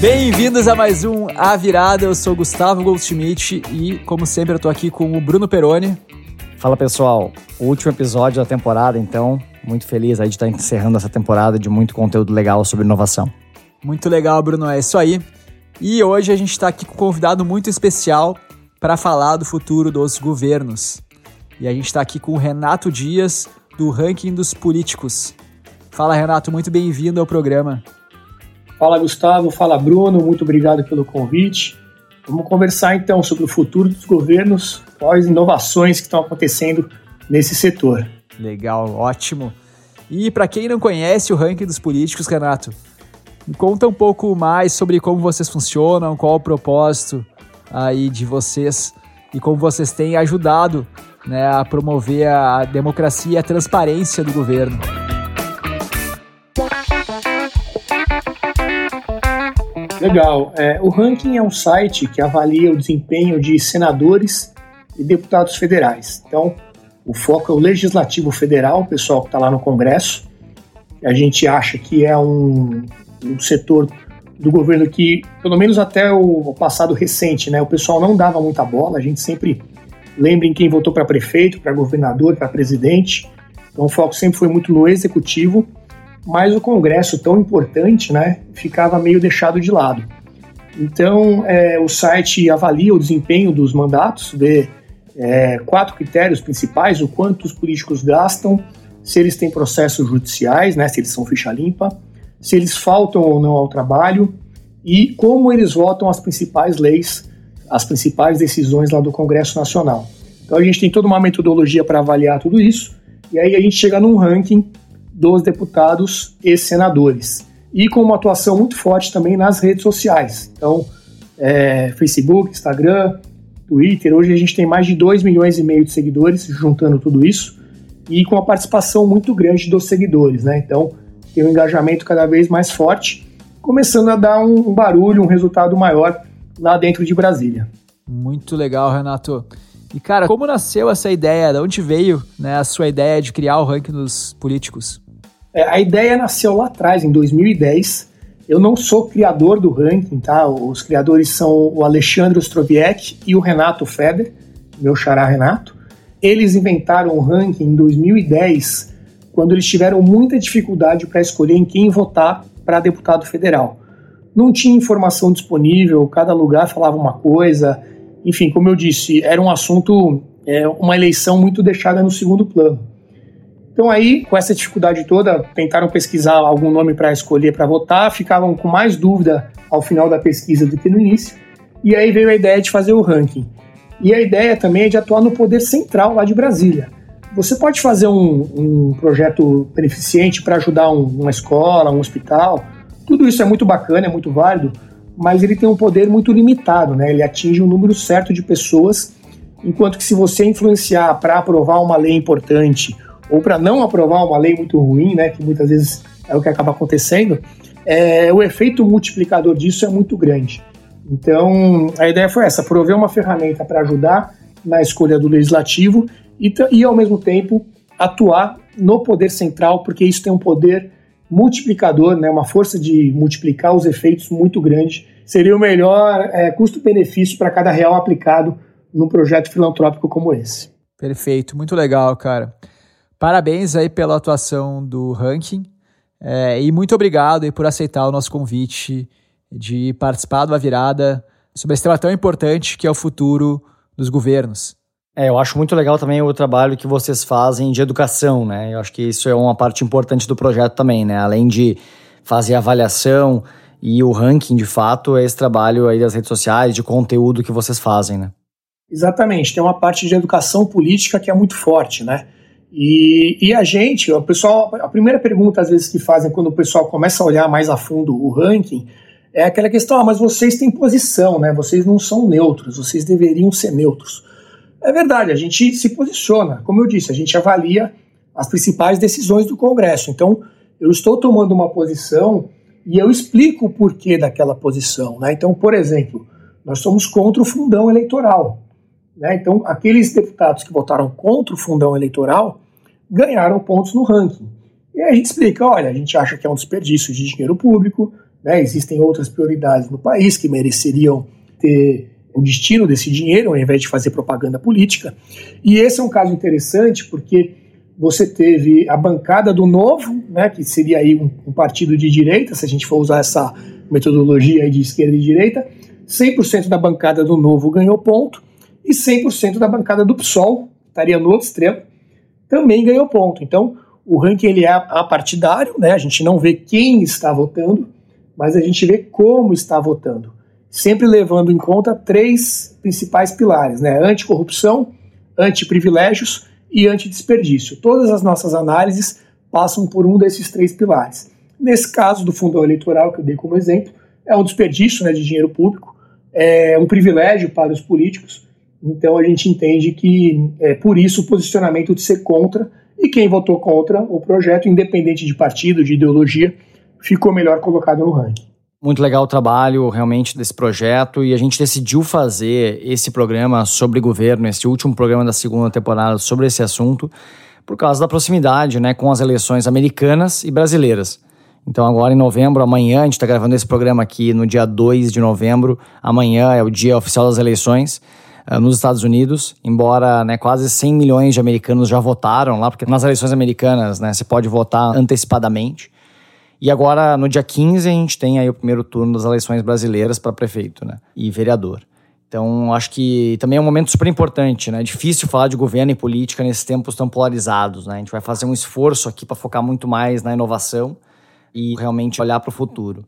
Bem-vindos a mais um A Virada. Eu sou Gustavo Goldschmidt e, como sempre, eu tô aqui com o Bruno Peroni. Fala pessoal, o último episódio da temporada, então, muito feliz aí de estar encerrando essa temporada de muito conteúdo legal sobre inovação. Muito legal, Bruno, é isso aí. E hoje a gente está aqui com um convidado muito especial para falar do futuro dos governos. E a gente está aqui com o Renato Dias, do Ranking dos Políticos. Fala, Renato, muito bem-vindo ao programa. Fala, Gustavo. Fala, Bruno. Muito obrigado pelo convite. Vamos conversar então sobre o futuro dos governos, quais inovações que estão acontecendo nesse setor. Legal, ótimo. E para quem não conhece o ranking dos políticos, Renato, me conta um pouco mais sobre como vocês funcionam, qual o propósito aí de vocês e como vocês têm ajudado né, a promover a democracia e a transparência do governo. Legal. É, o ranking é um site que avalia o desempenho de senadores e deputados federais. Então, o foco é o legislativo federal, o pessoal que está lá no Congresso. A gente acha que é um, um setor do governo que, pelo menos até o passado recente, né, o pessoal não dava muita bola. A gente sempre lembra em quem votou para prefeito, para governador, para presidente. Então, o foco sempre foi muito no executivo mas o Congresso, tão importante, né, ficava meio deixado de lado. Então, é, o site avalia o desempenho dos mandatos, vê é, quatro critérios principais: o quanto os políticos gastam, se eles têm processos judiciais, né, se eles são ficha limpa, se eles faltam ou não ao trabalho e como eles votam as principais leis, as principais decisões lá do Congresso Nacional. Então, a gente tem toda uma metodologia para avaliar tudo isso e aí a gente chega num ranking dos deputados e senadores. E com uma atuação muito forte também nas redes sociais. Então, é, Facebook, Instagram, Twitter. Hoje a gente tem mais de 2 milhões e meio de seguidores, juntando tudo isso, e com a participação muito grande dos seguidores. Né? Então, tem um engajamento cada vez mais forte, começando a dar um, um barulho, um resultado maior lá dentro de Brasília. Muito legal, Renato. E cara, como nasceu essa ideia? De onde veio né, a sua ideia de criar o ranking dos políticos? É, a ideia nasceu lá atrás, em 2010. Eu não sou criador do ranking, tá? Os criadores são o Alexandre Ostroviec e o Renato Feder, meu xará Renato. Eles inventaram o ranking em 2010, quando eles tiveram muita dificuldade para escolher em quem votar para deputado federal. Não tinha informação disponível, cada lugar falava uma coisa. Enfim, como eu disse, era um assunto, é, uma eleição muito deixada no segundo plano. Então aí, com essa dificuldade toda, tentaram pesquisar algum nome para escolher para votar, ficavam com mais dúvida ao final da pesquisa do que no início. E aí veio a ideia de fazer o ranking. E a ideia também é de atuar no poder central lá de Brasília. Você pode fazer um, um projeto beneficente para ajudar um, uma escola, um hospital. Tudo isso é muito bacana, é muito válido, mas ele tem um poder muito limitado, né? Ele atinge um número certo de pessoas, enquanto que se você influenciar para aprovar uma lei importante ou para não aprovar uma lei muito ruim, né, que muitas vezes é o que acaba acontecendo, é, o efeito multiplicador disso é muito grande. Então, a ideia foi essa: prover uma ferramenta para ajudar na escolha do legislativo e, e, ao mesmo tempo, atuar no poder central, porque isso tem um poder multiplicador, né, uma força de multiplicar os efeitos muito grande. Seria o melhor é, custo-benefício para cada real aplicado num projeto filantrópico como esse. Perfeito, muito legal, cara. Parabéns aí pela atuação do ranking é, e muito obrigado aí por aceitar o nosso convite de participar da virada sobre esse tema tão importante que é o futuro dos governos. É, eu acho muito legal também o trabalho que vocês fazem de educação, né? Eu acho que isso é uma parte importante do projeto também, né? Além de fazer avaliação e o ranking, de fato, é esse trabalho aí das redes sociais, de conteúdo que vocês fazem, né? Exatamente. Tem uma parte de educação política que é muito forte, né? E, e a gente, o pessoal, a primeira pergunta às vezes que fazem quando o pessoal começa a olhar mais a fundo o ranking é aquela questão: ah, mas vocês têm posição, né? Vocês não são neutros, vocês deveriam ser neutros. É verdade, a gente se posiciona, como eu disse, a gente avalia as principais decisões do Congresso. Então, eu estou tomando uma posição e eu explico o porquê daquela posição. Né? Então, por exemplo, nós somos contra o fundão eleitoral. Né? Então, aqueles deputados que votaram contra o fundão eleitoral ganharam pontos no ranking. E aí a gente explica: olha, a gente acha que é um desperdício de dinheiro público, né? existem outras prioridades no país que mereceriam ter o destino desse dinheiro, ao invés de fazer propaganda política. E esse é um caso interessante porque você teve a bancada do Novo, né, que seria aí um, um partido de direita, se a gente for usar essa metodologia de esquerda e direita, 100% da bancada do Novo ganhou ponto e 100% da bancada do PSOL, estaria no outro extremo, também ganhou ponto. Então, o ranking ele é apartidário, né? A gente não vê quem está votando, mas a gente vê como está votando sempre levando em conta três principais pilares, né? Anticorrupção, antiprivilégios e antidesperdício. Todas as nossas análises passam por um desses três pilares. Nesse caso do fundão eleitoral, que eu dei como exemplo, é um desperdício né, de dinheiro público, é um privilégio para os políticos, então a gente entende que é por isso o posicionamento de ser contra, e quem votou contra o projeto, independente de partido, de ideologia, ficou melhor colocado no ranking. Muito legal o trabalho realmente desse projeto e a gente decidiu fazer esse programa sobre governo, esse último programa da segunda temporada sobre esse assunto, por causa da proximidade né, com as eleições americanas e brasileiras. Então, agora em novembro, amanhã, a gente está gravando esse programa aqui no dia 2 de novembro. Amanhã é o dia oficial das eleições uh, nos Estados Unidos, embora né, quase 100 milhões de americanos já votaram lá, porque nas eleições americanas né, você pode votar antecipadamente. E agora, no dia 15, a gente tem aí o primeiro turno das eleições brasileiras para prefeito né? e vereador. Então, acho que também é um momento super importante, né? É difícil falar de governo e política nesses tempos tão polarizados, né? A gente vai fazer um esforço aqui para focar muito mais na inovação e realmente olhar para o futuro.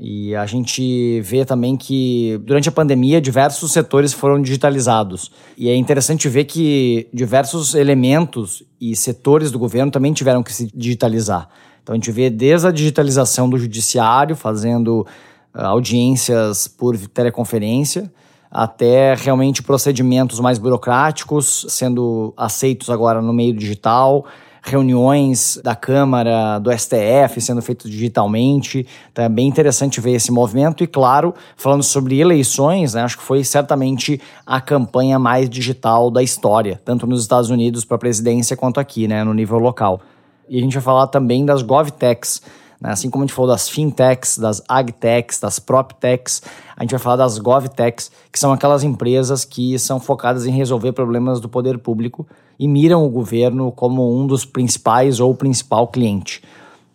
E a gente vê também que durante a pandemia diversos setores foram digitalizados. E é interessante ver que diversos elementos e setores do governo também tiveram que se digitalizar. Então a gente vê desde a digitalização do judiciário, fazendo uh, audiências por teleconferência, até realmente procedimentos mais burocráticos sendo aceitos agora no meio digital, reuniões da Câmara, do STF sendo feitas digitalmente. Então é bem interessante ver esse movimento. E, claro, falando sobre eleições, né, acho que foi certamente a campanha mais digital da história, tanto nos Estados Unidos para a presidência quanto aqui, né, no nível local. E a gente vai falar também das GovTechs, né? assim como a gente falou das FinTechs, das AgTechs, das PropTechs, a gente vai falar das GovTechs, que são aquelas empresas que são focadas em resolver problemas do poder público e miram o governo como um dos principais ou principal cliente.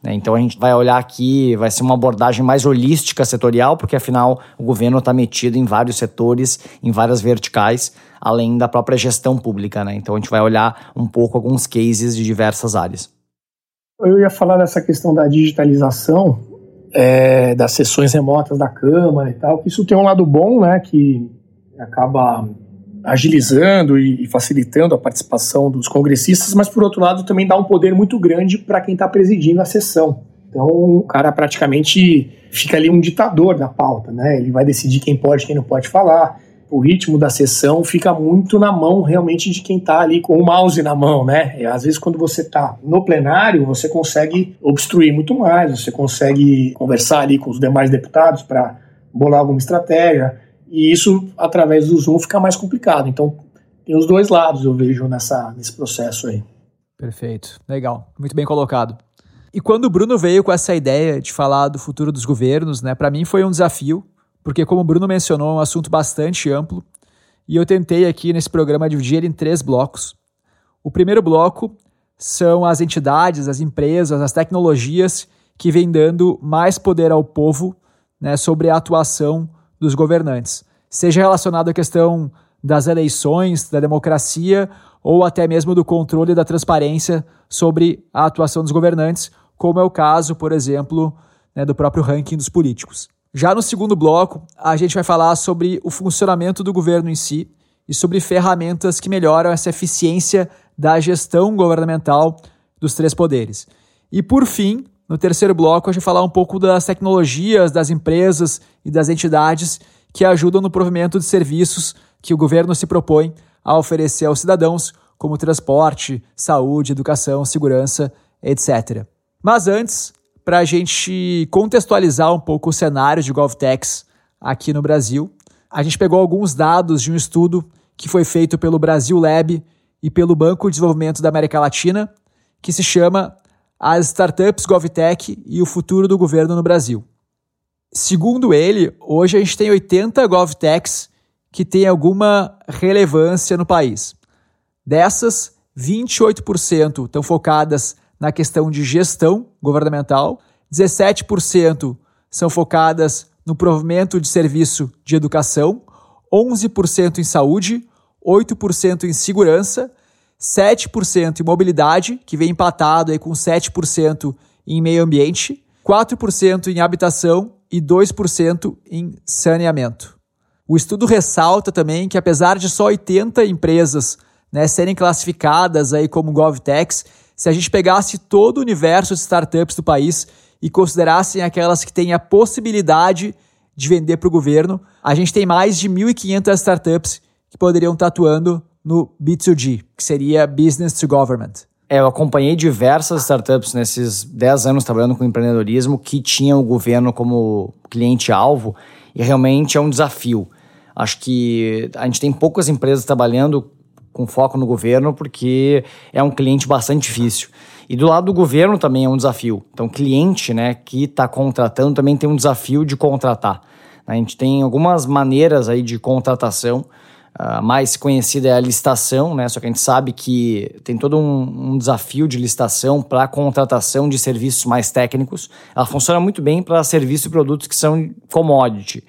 Né? Então a gente vai olhar aqui, vai ser uma abordagem mais holística setorial, porque afinal o governo está metido em vários setores, em várias verticais, além da própria gestão pública. Né? Então a gente vai olhar um pouco alguns cases de diversas áreas. Eu ia falar dessa questão da digitalização é, das sessões remotas da Câmara e tal, que isso tem um lado bom, né, que acaba agilizando e facilitando a participação dos congressistas, mas por outro lado também dá um poder muito grande para quem está presidindo a sessão. Então o cara praticamente fica ali um ditador da pauta, né? Ele vai decidir quem pode, quem não pode falar o ritmo da sessão fica muito na mão realmente de quem está ali com o mouse na mão, né? E, às vezes quando você está no plenário, você consegue obstruir muito mais, você consegue conversar ali com os demais deputados para bolar alguma estratégia, e isso através do Zoom fica mais complicado. Então tem os dois lados, eu vejo nessa, nesse processo aí. Perfeito, legal, muito bem colocado. E quando o Bruno veio com essa ideia de falar do futuro dos governos, né, para mim foi um desafio, porque, como o Bruno mencionou, é um assunto bastante amplo e eu tentei aqui nesse programa dividir ele em três blocos. O primeiro bloco são as entidades, as empresas, as tecnologias que vêm dando mais poder ao povo né, sobre a atuação dos governantes, seja relacionado à questão das eleições, da democracia ou até mesmo do controle da transparência sobre a atuação dos governantes, como é o caso, por exemplo, né, do próprio ranking dos políticos. Já no segundo bloco, a gente vai falar sobre o funcionamento do governo em si e sobre ferramentas que melhoram essa eficiência da gestão governamental dos três poderes. E por fim, no terceiro bloco, a gente vai falar um pouco das tecnologias, das empresas e das entidades que ajudam no provimento de serviços que o governo se propõe a oferecer aos cidadãos, como transporte, saúde, educação, segurança, etc. Mas antes, para a gente contextualizar um pouco o cenário de GovTechs aqui no Brasil. A gente pegou alguns dados de um estudo que foi feito pelo Brasil Lab e pelo Banco de Desenvolvimento da América Latina, que se chama As Startups GovTech e o Futuro do Governo no Brasil. Segundo ele, hoje a gente tem 80 GovTechs que têm alguma relevância no país. Dessas, 28% estão focadas na questão de gestão governamental, 17% são focadas no provimento de serviço de educação, 11% em saúde, 8% em segurança, 7% em mobilidade, que vem empatado aí com 7% em meio ambiente, 4% em habitação e 2% em saneamento. O estudo ressalta também que apesar de só 80 empresas né, serem classificadas aí como GovTechs, se a gente pegasse todo o universo de startups do país e considerassem aquelas que têm a possibilidade de vender para o governo, a gente tem mais de 1.500 startups que poderiam estar atuando no B2G, que seria Business to Government. É, eu acompanhei diversas startups nesses 10 anos trabalhando com empreendedorismo que tinham o governo como cliente-alvo e realmente é um desafio. Acho que a gente tem poucas empresas trabalhando com foco no governo porque é um cliente bastante difícil. E do lado do governo também é um desafio. Então, cliente né, que está contratando também tem um desafio de contratar. A gente tem algumas maneiras aí de contratação. A mais conhecida é a licitação, né? Só que a gente sabe que tem todo um, um desafio de licitação para contratação de serviços mais técnicos. Ela funciona muito bem para serviços e produtos que são commodity.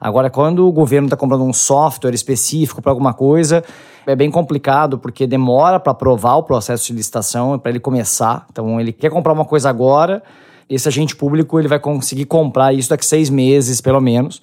Agora, quando o governo está comprando um software específico para alguma coisa, é bem complicado porque demora para aprovar o processo de licitação, para ele começar. Então, ele quer comprar uma coisa agora, esse agente público ele vai conseguir comprar isso daqui seis meses, pelo menos.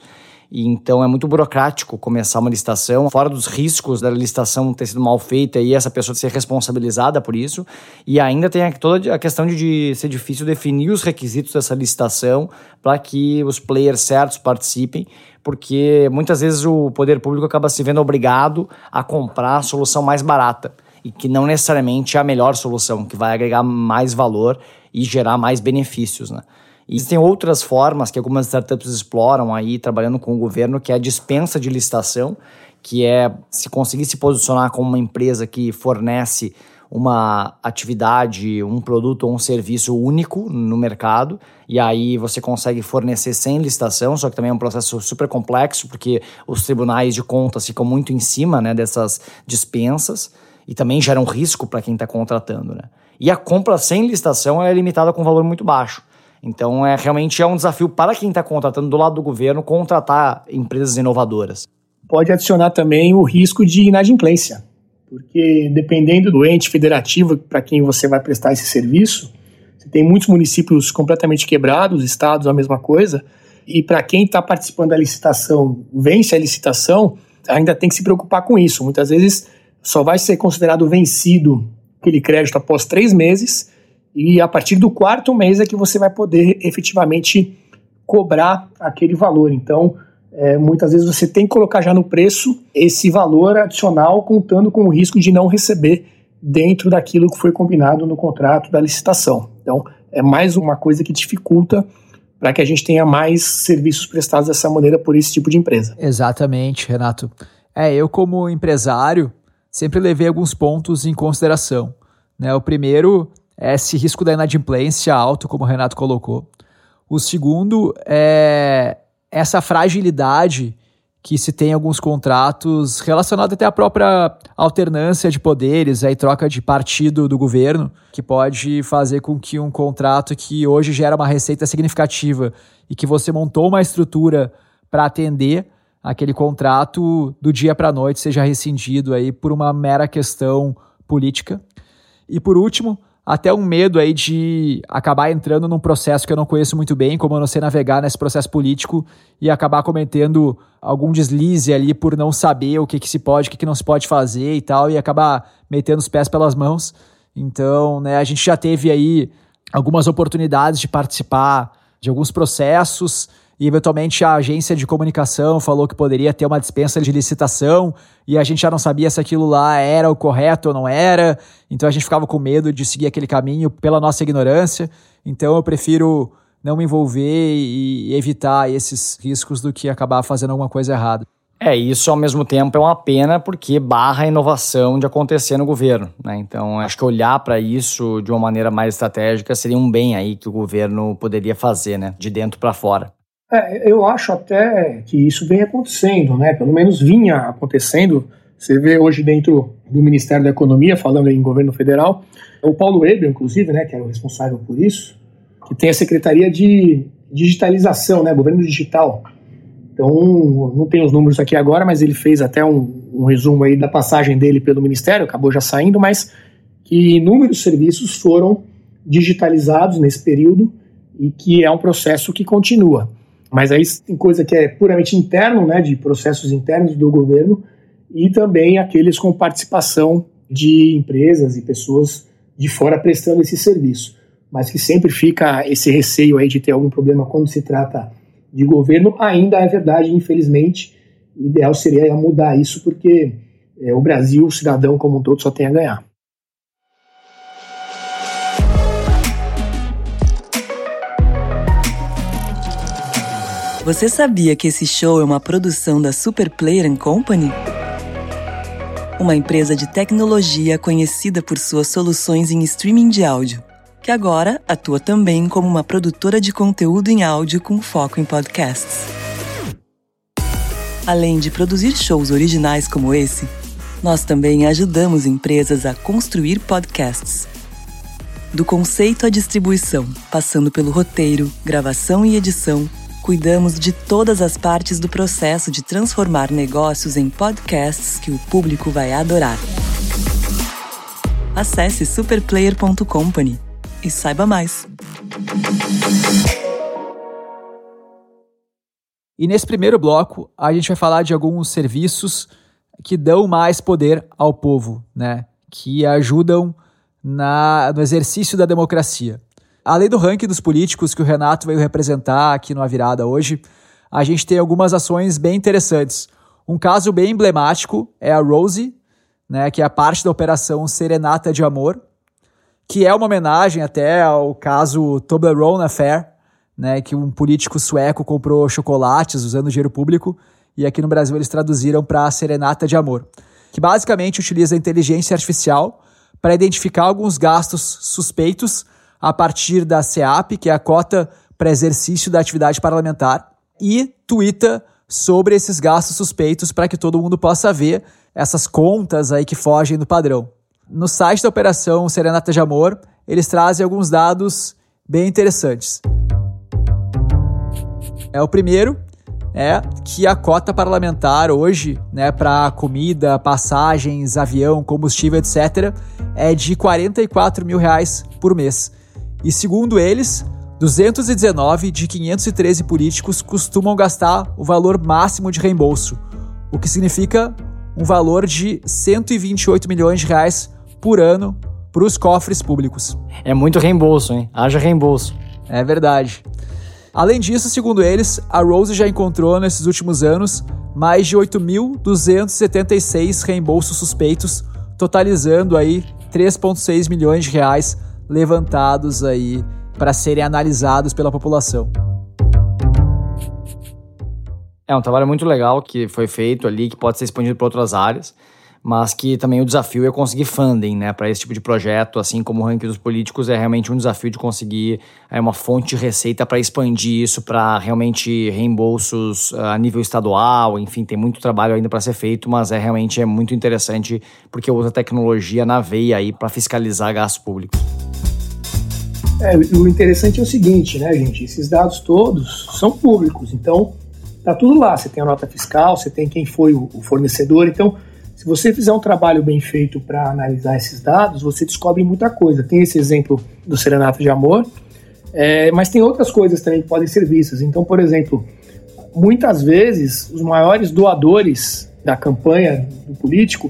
E então é muito burocrático começar uma licitação, fora dos riscos da licitação ter sido mal feita e essa pessoa ser responsabilizada por isso. E ainda tem toda a questão de, de ser difícil definir os requisitos dessa licitação para que os players certos participem, porque muitas vezes o poder público acaba se vendo obrigado a comprar a solução mais barata e que não necessariamente é a melhor solução, que vai agregar mais valor e gerar mais benefícios, né? Existem outras formas que algumas startups exploram aí, trabalhando com o governo, que é a dispensa de licitação, que é se conseguir se posicionar como uma empresa que fornece uma atividade, um produto ou um serviço único no mercado, e aí você consegue fornecer sem licitação, só que também é um processo super complexo, porque os tribunais de contas ficam muito em cima né, dessas dispensas, e também gera um risco para quem está contratando. Né? E a compra sem licitação é limitada com um valor muito baixo. Então, é realmente é um desafio para quem está contratando do lado do governo contratar empresas inovadoras. Pode adicionar também o risco de inadimplência, porque dependendo do ente federativo para quem você vai prestar esse serviço, você tem muitos municípios completamente quebrados, estados a mesma coisa, e para quem está participando da licitação, vence a licitação, ainda tem que se preocupar com isso. Muitas vezes só vai ser considerado vencido aquele crédito após três meses e a partir do quarto mês é que você vai poder efetivamente cobrar aquele valor. Então, é, muitas vezes você tem que colocar já no preço esse valor adicional, contando com o risco de não receber dentro daquilo que foi combinado no contrato da licitação. Então, é mais uma coisa que dificulta para que a gente tenha mais serviços prestados dessa maneira por esse tipo de empresa. Exatamente, Renato. É, eu como empresário sempre levei alguns pontos em consideração. Né? O primeiro esse risco da inadimplência alto, como o Renato colocou. O segundo é essa fragilidade que se tem em alguns contratos relacionado até à própria alternância de poderes, aí troca de partido do governo, que pode fazer com que um contrato que hoje gera uma receita significativa e que você montou uma estrutura para atender aquele contrato do dia para a noite seja rescindido aí por uma mera questão política. E por último, até um medo aí de acabar entrando num processo que eu não conheço muito bem, como eu não sei navegar nesse processo político e acabar cometendo algum deslize ali por não saber o que, que se pode, o que, que não se pode fazer e tal, e acabar metendo os pés pelas mãos. Então, né, a gente já teve aí algumas oportunidades de participar de alguns processos e eventualmente a agência de comunicação falou que poderia ter uma dispensa de licitação e a gente já não sabia se aquilo lá era o correto ou não era, então a gente ficava com medo de seguir aquele caminho pela nossa ignorância. Então eu prefiro não me envolver e evitar esses riscos do que acabar fazendo alguma coisa errada. É, isso ao mesmo tempo é uma pena porque barra a inovação de acontecer no governo, né? Então, acho que olhar para isso de uma maneira mais estratégica seria um bem aí que o governo poderia fazer, né? De dentro para fora. É, eu acho até que isso vem acontecendo, né? Pelo menos vinha acontecendo. Você vê hoje dentro do Ministério da Economia, falando em governo federal, o Paulo Weber, inclusive, né, que era o responsável por isso, que tem a Secretaria de Digitalização, né, Governo Digital. Então, não tem os números aqui agora, mas ele fez até um, um resumo aí da passagem dele pelo Ministério, acabou já saindo, mas que inúmeros serviços foram digitalizados nesse período e que é um processo que continua. Mas aí tem coisa que é puramente interno, né, de processos internos do governo, e também aqueles com participação de empresas e pessoas de fora prestando esse serviço. Mas que sempre fica esse receio aí de ter algum problema quando se trata de governo, ainda é verdade, infelizmente. O ideal seria mudar isso, porque é, o Brasil, o cidadão como um todo, só tem a ganhar. Você sabia que esse show é uma produção da Super Player Company? Uma empresa de tecnologia conhecida por suas soluções em streaming de áudio que agora atua também como uma produtora de conteúdo em áudio com foco em podcasts. Além de produzir shows originais como esse, nós também ajudamos empresas a construir podcasts. Do conceito à distribuição, passando pelo roteiro, gravação e edição, cuidamos de todas as partes do processo de transformar negócios em podcasts que o público vai adorar. Acesse superplayer.company e saiba mais. E nesse primeiro bloco, a gente vai falar de alguns serviços que dão mais poder ao povo, né? Que ajudam na, no exercício da democracia. Além do ranking dos políticos que o Renato veio representar aqui no A Virada hoje, a gente tem algumas ações bem interessantes. Um caso bem emblemático é a Rose, né, que é a parte da operação Serenata de Amor, que é uma homenagem até ao caso Toblerone Affair, né, que um político sueco comprou chocolates usando dinheiro público e aqui no Brasil eles traduziram para Serenata de Amor, que basicamente utiliza inteligência artificial para identificar alguns gastos suspeitos a partir da CEAP, que é a cota para exercício da atividade parlamentar, e twitta sobre esses gastos suspeitos para que todo mundo possa ver essas contas aí que fogem do padrão. No site da Operação Serenata de Amor, eles trazem alguns dados bem interessantes. É o primeiro é que a cota parlamentar hoje, né, para comida, passagens, avião, combustível, etc, é de 44 mil reais por mês. E segundo eles, 219 de 513 políticos costumam gastar o valor máximo de reembolso, o que significa um valor de 128 milhões de reais por ano para os cofres públicos. É muito reembolso, hein? Haja reembolso. É verdade. Além disso, segundo eles, a Rose já encontrou nesses últimos anos mais de 8.276 reembolsos suspeitos, totalizando aí 3,6 milhões de reais levantados aí para serem analisados pela população. É um trabalho muito legal que foi feito ali, que pode ser expandido para outras áreas mas que também o desafio é conseguir funding, né, para esse tipo de projeto, assim como o ranking dos políticos é realmente um desafio de conseguir é, uma fonte de receita para expandir isso para realmente reembolsos uh, a nível estadual, enfim, tem muito trabalho ainda para ser feito, mas é realmente é muito interessante porque usa tecnologia na veia aí para fiscalizar gastos públicos. É, o interessante é o seguinte, né, gente? Esses dados todos são públicos, então tá tudo lá. Você tem a nota fiscal, você tem quem foi o fornecedor, então você fizer um trabalho bem feito para analisar esses dados, você descobre muita coisa. Tem esse exemplo do Serenato de Amor, é, mas tem outras coisas também que podem ser vistas. Então, por exemplo, muitas vezes os maiores doadores da campanha do político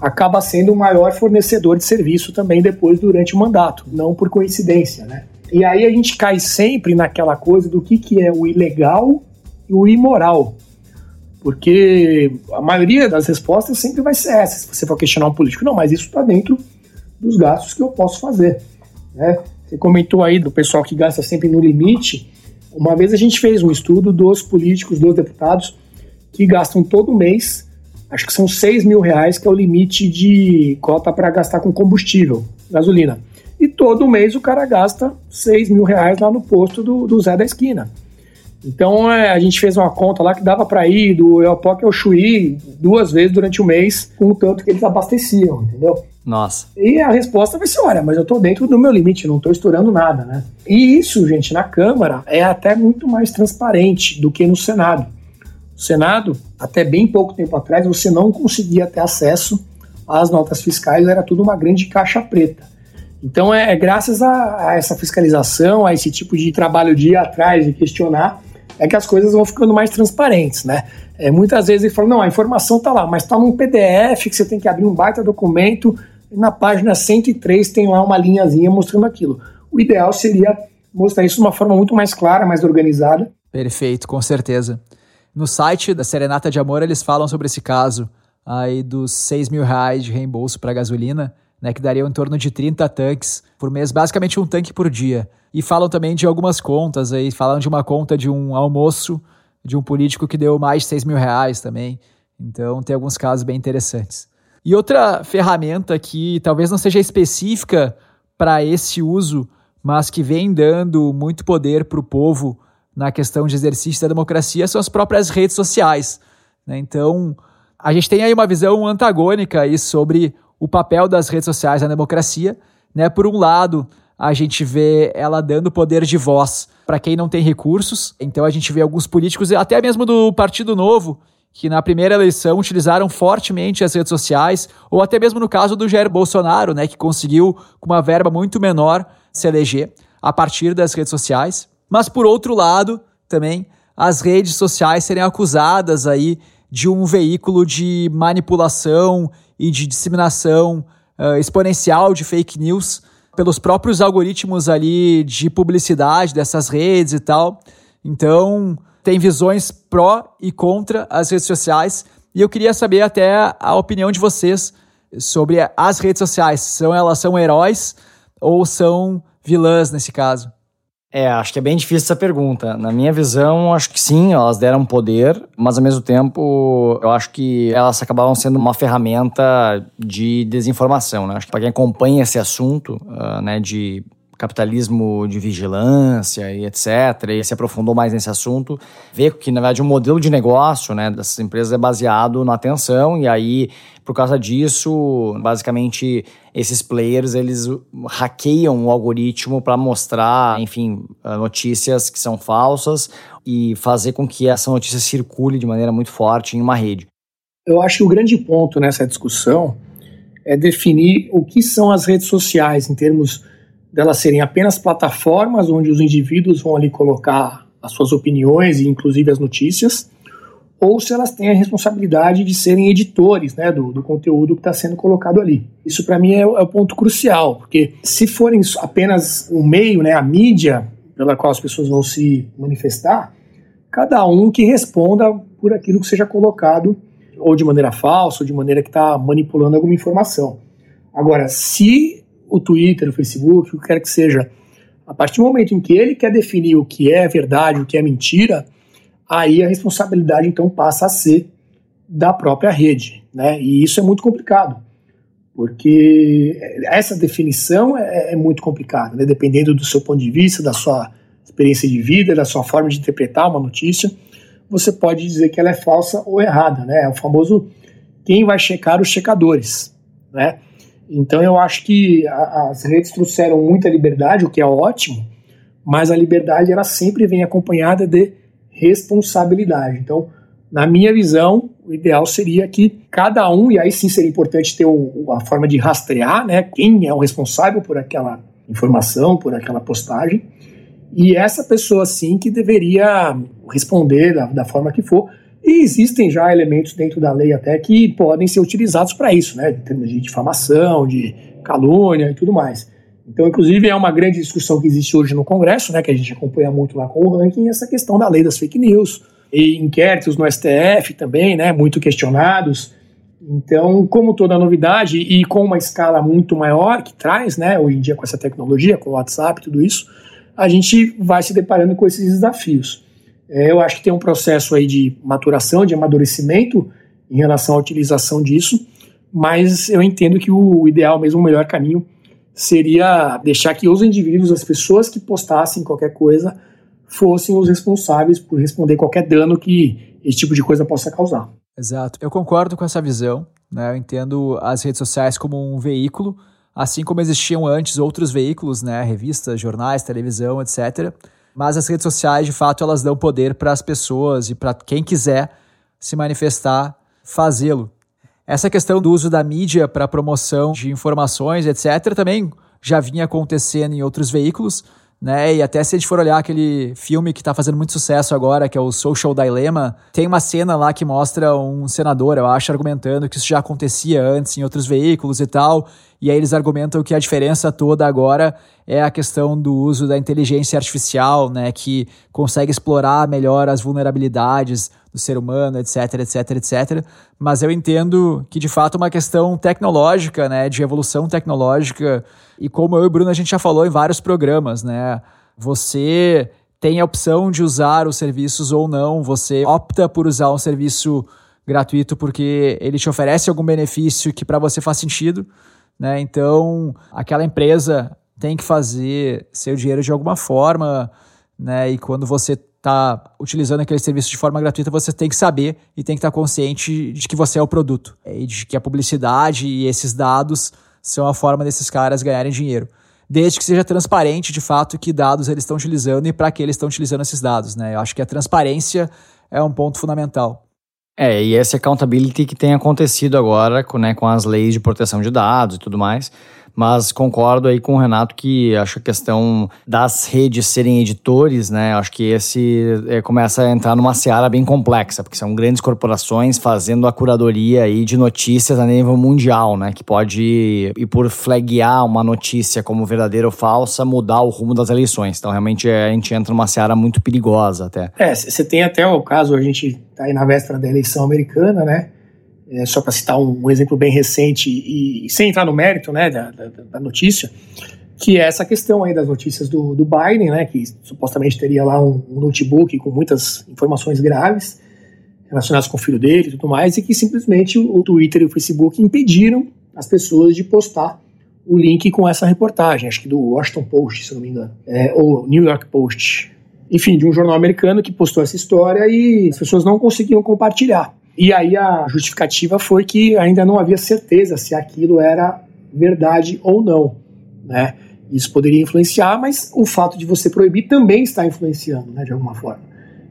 acaba sendo o maior fornecedor de serviço também depois durante o mandato, não por coincidência, né? E aí a gente cai sempre naquela coisa do que, que é o ilegal e o imoral. Porque a maioria das respostas sempre vai ser essa, se você for questionar um político. Não, mas isso está dentro dos gastos que eu posso fazer. Né? Você comentou aí do pessoal que gasta sempre no limite. Uma vez a gente fez um estudo dos políticos, dos deputados, que gastam todo mês, acho que são 6 mil reais, que é o limite de cota para gastar com combustível, gasolina. E todo mês o cara gasta 6 mil reais lá no posto do, do Zé da esquina. Então é, a gente fez uma conta lá que dava para ir do Eopoc ao Chuí duas vezes durante o mês, com o tanto que eles abasteciam, entendeu? Nossa. E a resposta vai ser: olha, mas eu estou dentro do meu limite, não estou estourando nada, né? E isso, gente, na Câmara é até muito mais transparente do que no Senado. O Senado, até bem pouco tempo atrás, você não conseguia ter acesso às notas fiscais, era tudo uma grande caixa preta. Então é, é graças a, a, essa fiscalização, a esse tipo de trabalho de ir atrás e questionar, é que as coisas vão ficando mais transparentes, né? É, muitas vezes ele fala, não, a informação está lá, mas está num PDF que você tem que abrir um baita documento, e na página 103 tem lá uma linhazinha mostrando aquilo. O ideal seria mostrar isso de uma forma muito mais clara, mais organizada. Perfeito, com certeza. No site da Serenata de Amor eles falam sobre esse caso aí dos 6 mil reais de reembolso para gasolina, né, que daria em torno de 30 tanques por mês, basicamente um tanque por dia. E falam também de algumas contas aí, falam de uma conta de um almoço de um político que deu mais de 6 mil reais também. Então tem alguns casos bem interessantes. E outra ferramenta que talvez não seja específica para esse uso, mas que vem dando muito poder para o povo na questão de exercício da democracia são as próprias redes sociais. Né? Então, a gente tem aí uma visão antagônica aí sobre o papel das redes sociais na democracia. Né? Por um lado, a gente vê ela dando poder de voz para quem não tem recursos. Então a gente vê alguns políticos, até mesmo do Partido Novo, que na primeira eleição utilizaram fortemente as redes sociais, ou até mesmo no caso do Jair Bolsonaro, né, que conseguiu com uma verba muito menor se eleger a partir das redes sociais. Mas por outro lado, também as redes sociais serem acusadas aí de um veículo de manipulação e de disseminação uh, exponencial de fake news pelos próprios algoritmos ali de publicidade dessas redes e tal. Então, tem visões pró e contra as redes sociais. E eu queria saber até a opinião de vocês sobre as redes sociais. São elas são heróis ou são vilãs nesse caso? É, acho que é bem difícil essa pergunta. Na minha visão, acho que sim, elas deram poder, mas ao mesmo tempo, eu acho que elas acabavam sendo uma ferramenta de desinformação, né? Acho que para quem acompanha esse assunto, uh, né, de capitalismo de vigilância e etc., e se aprofundou mais nesse assunto, vê que, na verdade, o modelo de negócio né, dessas empresas é baseado na atenção, e aí, por causa disso, basicamente, esses players, eles hackeiam o algoritmo para mostrar, enfim, notícias que são falsas e fazer com que essa notícia circule de maneira muito forte em uma rede. Eu acho que o grande ponto nessa discussão é definir o que são as redes sociais em termos delas serem apenas plataformas onde os indivíduos vão ali colocar as suas opiniões e inclusive as notícias, ou se elas têm a responsabilidade de serem editores né, do, do conteúdo que está sendo colocado ali. Isso para mim é, é, o ponto crucial, porque se forem apenas o meio, né, a mídia pela qual as pessoas vão se manifestar, cada um que responda por aquilo que seja colocado ou de maneira falsa, ou de maneira que está manipulando alguma informação. Agora, se o Twitter, o Facebook, o que quer que seja, a partir do momento em que ele quer definir o que é verdade, o que é mentira, aí a responsabilidade então passa a ser da própria rede, né? E isso é muito complicado, porque essa definição é, é muito complicada, né? Dependendo do seu ponto de vista, da sua experiência de vida, da sua forma de interpretar uma notícia, você pode dizer que ela é falsa ou errada, né? É o famoso quem vai checar os checadores, né? Então eu acho que a, as redes trouxeram muita liberdade, o que é ótimo, mas a liberdade ela sempre vem acompanhada de responsabilidade. Então, na minha visão, o ideal seria que cada um, e aí sim seria importante ter o, a forma de rastrear, né, quem é o responsável por aquela informação, por aquela postagem, e essa pessoa sim que deveria responder da, da forma que for, e existem já elementos dentro da lei até que podem ser utilizados para isso, né, em termos de difamação, de calúnia e tudo mais. Então, inclusive, é uma grande discussão que existe hoje no Congresso, né, que a gente acompanha muito lá com o ranking, essa questão da lei das fake news, e inquéritos no STF também, né, muito questionados. Então, como toda novidade e com uma escala muito maior que traz, né, hoje em dia com essa tecnologia, com o WhatsApp, tudo isso, a gente vai se deparando com esses desafios. É, eu acho que tem um processo aí de maturação, de amadurecimento em relação à utilização disso, mas eu entendo que o ideal mesmo, o melhor caminho seria deixar que os indivíduos, as pessoas que postassem qualquer coisa, fossem os responsáveis por responder qualquer dano que esse tipo de coisa possa causar. Exato. Eu concordo com essa visão. Né? Eu entendo as redes sociais como um veículo, assim como existiam antes outros veículos, né? revistas, jornais, televisão, etc. Mas as redes sociais, de fato, elas dão poder para as pessoas e para quem quiser se manifestar, fazê-lo. Essa questão do uso da mídia para promoção de informações, etc., também já vinha acontecendo em outros veículos, né? E até se a gente for olhar aquele filme que está fazendo muito sucesso agora, que é o Social Dilemma, tem uma cena lá que mostra um senador, eu acho, argumentando que isso já acontecia antes em outros veículos e tal. E aí eles argumentam que a diferença toda agora é a questão do uso da inteligência artificial, né, que consegue explorar melhor as vulnerabilidades do ser humano, etc, etc, etc. Mas eu entendo que de fato é uma questão tecnológica, né, de evolução tecnológica. E como eu e o Bruno a gente já falou em vários programas, né, você tem a opção de usar os serviços ou não. Você opta por usar um serviço gratuito porque ele te oferece algum benefício que para você faz sentido, né? Então, aquela empresa tem que fazer seu dinheiro de alguma forma, né? E quando você está utilizando aquele serviço de forma gratuita, você tem que saber e tem que estar tá consciente de que você é o produto. E de que a publicidade e esses dados são a forma desses caras ganharem dinheiro. Desde que seja transparente, de fato, que dados eles estão utilizando e para que eles estão utilizando esses dados. Né? Eu acho que a transparência é um ponto fundamental. É, e esse accountability que tem acontecido agora né, com as leis de proteção de dados e tudo mais. Mas concordo aí com o Renato que acho a questão das redes serem editores, né? Acho que esse é, começa a entrar numa seara bem complexa, porque são grandes corporações fazendo a curadoria aí de notícias a nível mundial, né? Que pode, e por flaguear uma notícia como verdadeira ou falsa, mudar o rumo das eleições. Então, realmente, a gente entra numa seara muito perigosa até. É, você tem até o caso, a gente tá aí na véspera da eleição americana, né? É, só para citar um, exemplo bem recente e, e, sem entrar no mérito né, da, da, da, notícia, que é essa questão aí das notícias do, do Biden, né, que supostamente teria lá um, um, notebook com muitas informações graves relacionadas com o filho dele e tudo mais, e que simplesmente o, o Twitter e o Facebook impediram as pessoas de postar o link com essa reportagem, acho que do Washington Post, se não me engano, é, ou New York Post, enfim, de um jornal americano que postou essa história e as pessoas não conseguiam compartilhar. E aí a justificativa foi que ainda não havia certeza se aquilo era verdade ou não, né? Isso poderia influenciar, mas o fato de você proibir também está influenciando, né, de alguma forma.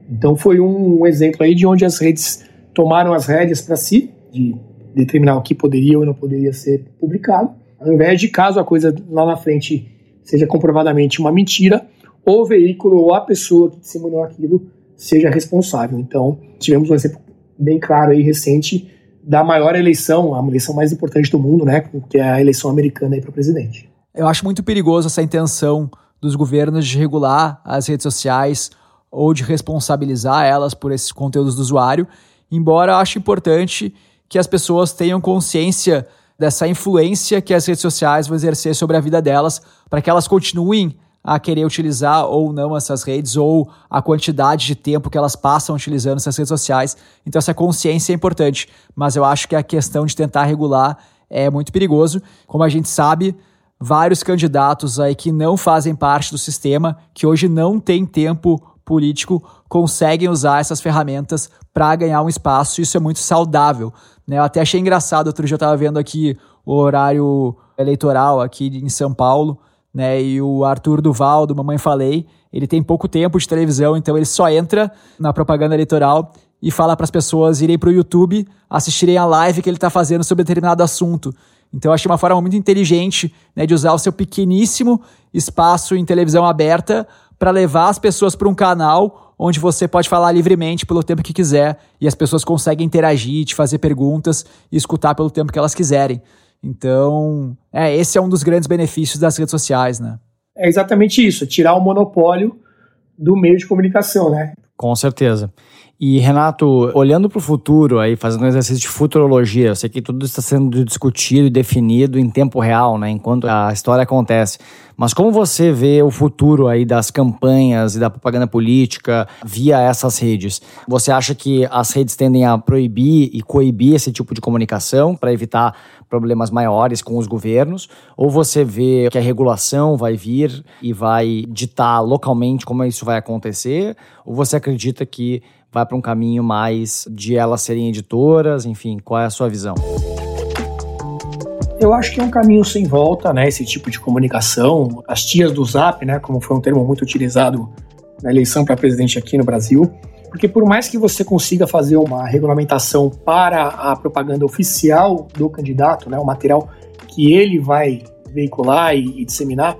Então foi um exemplo aí de onde as redes tomaram as rédeas para si, de determinar o que poderia ou não poderia ser publicado, ao invés de caso a coisa lá na frente seja comprovadamente uma mentira, o veículo ou a pessoa que disseminou aquilo seja responsável. Então, tivemos um exemplo bem claro aí, recente, da maior eleição, a eleição mais importante do mundo, né, que é a eleição americana para presidente. Eu acho muito perigoso essa intenção dos governos de regular as redes sociais ou de responsabilizar elas por esses conteúdos do usuário, embora eu acho importante que as pessoas tenham consciência dessa influência que as redes sociais vão exercer sobre a vida delas, para que elas continuem a querer utilizar ou não essas redes, ou a quantidade de tempo que elas passam utilizando essas redes sociais. Então, essa consciência é importante, mas eu acho que a questão de tentar regular é muito perigoso. Como a gente sabe, vários candidatos aí que não fazem parte do sistema, que hoje não tem tempo político, conseguem usar essas ferramentas para ganhar um espaço. Isso é muito saudável. Né? Eu até achei engraçado, outro dia eu estava vendo aqui o horário eleitoral aqui em São Paulo né? E o Arthur Duval, do Mamãe Falei, ele tem pouco tempo de televisão, então ele só entra na propaganda eleitoral e fala para as pessoas irem para o YouTube assistirem a live que ele está fazendo sobre determinado assunto. Então eu achei uma forma muito inteligente né, de usar o seu pequeníssimo espaço em televisão aberta para levar as pessoas para um canal onde você pode falar livremente pelo tempo que quiser e as pessoas conseguem interagir, te fazer perguntas e escutar pelo tempo que elas quiserem. Então, é, esse é um dos grandes benefícios das redes sociais, né? É exatamente isso, tirar o monopólio do meio de comunicação, né? Com certeza. E, Renato, olhando para o futuro, aí, fazendo um exercício de futurologia, eu sei que tudo está sendo discutido e definido em tempo real, né, enquanto a história acontece. Mas como você vê o futuro aí das campanhas e da propaganda política via essas redes? Você acha que as redes tendem a proibir e coibir esse tipo de comunicação para evitar problemas maiores com os governos? Ou você vê que a regulação vai vir e vai ditar localmente como isso vai acontecer? Ou você acredita que vai para um caminho mais de elas serem editoras? Enfim, qual é a sua visão? Eu acho que é um caminho sem volta, né? Esse tipo de comunicação. As tias do Zap, né? Como foi um termo muito utilizado na eleição para presidente aqui no Brasil. Porque por mais que você consiga fazer uma regulamentação para a propaganda oficial do candidato, né, o material que ele vai veicular e, e disseminar,